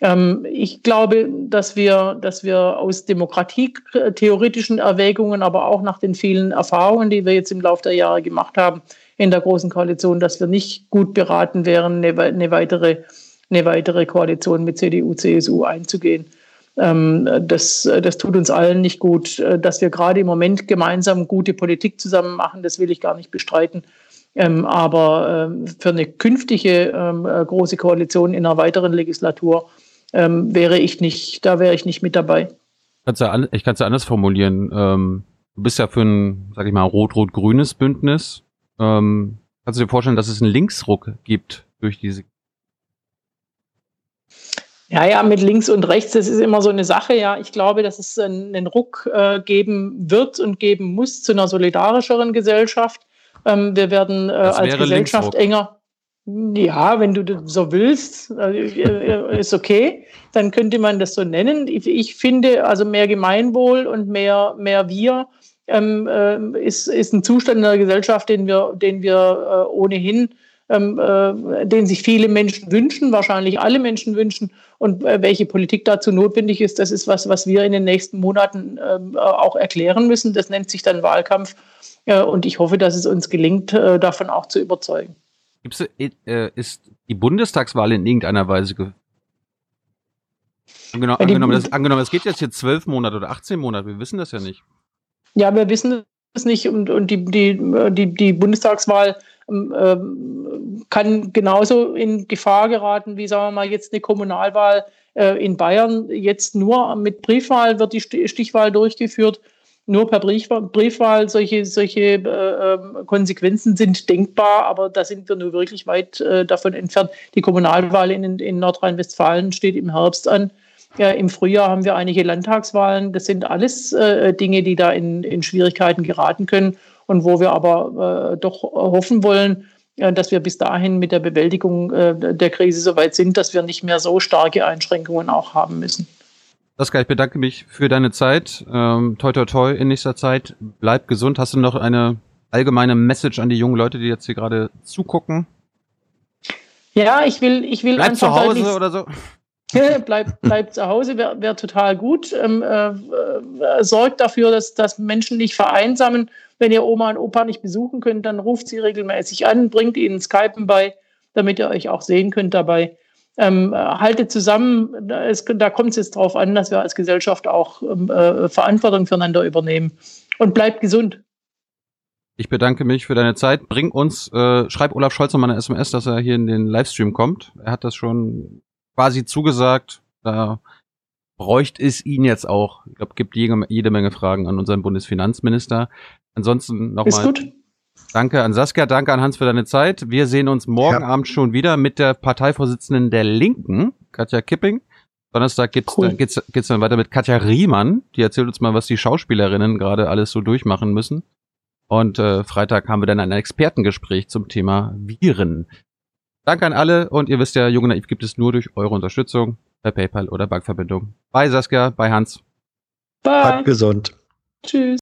Ähm, ich glaube, dass wir, dass wir aus demokratietheoretischen Erwägungen, aber auch nach den vielen Erfahrungen, die wir jetzt im Laufe der Jahre gemacht haben in der Großen Koalition, dass wir nicht gut beraten wären, eine, weitere, eine weitere Koalition mit CDU, CSU einzugehen. Ähm, das, das tut uns allen nicht gut. Dass wir gerade im Moment gemeinsam gute Politik zusammen machen, das will ich gar nicht bestreiten. Ähm, aber für eine künftige große Koalition in einer weiteren Legislatur ähm, wäre ich nicht, da wäre ich nicht mit dabei. ich kann es ja anders formulieren. Ähm, du bist ja für ein, sag ich mal, rot-rot-grünes Bündnis. Ähm, kannst du dir vorstellen, dass es einen Linksruck gibt durch diese ja, ja, mit links und rechts, das ist immer so eine Sache. Ja, ich glaube, dass es einen, Ruck äh, geben wird und geben muss zu einer solidarischeren Gesellschaft. Ähm, wir werden äh, als Gesellschaft enger. Ja, wenn du so willst, äh, ist okay. Dann könnte man das so nennen. Ich, finde, also mehr Gemeinwohl und mehr, mehr Wir ähm, äh, ist, ist ein Zustand in der Gesellschaft, den wir, den wir äh, ohnehin, ähm, äh, den sich viele Menschen wünschen, wahrscheinlich alle Menschen wünschen. Und äh, welche Politik dazu notwendig ist, das ist was, was wir in den nächsten Monaten ähm, auch erklären müssen. Das nennt sich dann Wahlkampf. Äh, und ich hoffe, dass es uns gelingt, davon auch zu überzeugen. Gibt's, äh, ist die Bundestagswahl in irgendeiner Weise ge Angenommen, angenommen, das, angenommen, es geht jetzt hier zwölf Monate oder 18 Monate, wir wissen das ja nicht. Ja, wir wissen es nicht und, und die, die, die, die Bundestagswahl äh, kann genauso in Gefahr geraten wie, sagen wir mal, jetzt eine Kommunalwahl äh, in Bayern. Jetzt nur mit Briefwahl wird die Stichwahl durchgeführt nur per Briefwahl solche, solche äh, ähm, Konsequenzen sind denkbar, aber da sind wir nur wirklich weit äh, davon entfernt. Die Kommunalwahl in, in Nordrhein-Westfalen steht im Herbst an. Ja, Im Frühjahr haben wir einige Landtagswahlen. Das sind alles äh, Dinge, die da in, in Schwierigkeiten geraten können und wo wir aber äh, doch hoffen wollen, äh, dass wir bis dahin mit der Bewältigung äh, der Krise so weit sind, dass wir nicht mehr so starke Einschränkungen auch haben müssen. Saskia, ich bedanke mich für deine Zeit. Ähm, toi, toi, toi in nächster Zeit. Bleib gesund. Hast du noch eine allgemeine Message an die jungen Leute, die jetzt hier gerade zugucken? Ja, ich will, ich will Bleib zu Hause oder so. bleib, bleib zu Hause wäre wär total gut. Ähm, äh, äh, sorgt dafür, dass, dass Menschen nicht vereinsamen. Wenn ihr Oma und Opa nicht besuchen könnt, dann ruft sie regelmäßig an, bringt ihnen Skypen bei, damit ihr euch auch sehen könnt dabei ähm, haltet zusammen. Da, ist, da kommt es jetzt darauf an, dass wir als Gesellschaft auch ähm, äh, Verantwortung füreinander übernehmen. Und bleibt gesund. Ich bedanke mich für deine Zeit. Bring uns, äh, schreib Olaf Scholz nochmal eine SMS, dass er hier in den Livestream kommt. Er hat das schon quasi zugesagt. Da bräuchte es ihn jetzt auch. Ich glaube, gibt jede, jede Menge Fragen an unseren Bundesfinanzminister. Ansonsten nochmal Danke an Saskia, danke an Hans für deine Zeit. Wir sehen uns morgen ja. Abend schon wieder mit der Parteivorsitzenden der Linken, Katja Kipping. Donnerstag geht's, cool. dann, geht's, geht's dann weiter mit Katja Riemann. Die erzählt uns mal, was die Schauspielerinnen gerade alles so durchmachen müssen. Und äh, Freitag haben wir dann ein Expertengespräch zum Thema Viren. Danke an alle und ihr wisst ja, Junge Naiv gibt es nur durch eure Unterstützung per PayPal oder Bankverbindung. Bye Saskia, bye Hans. Bye. Bleibt gesund. Tschüss.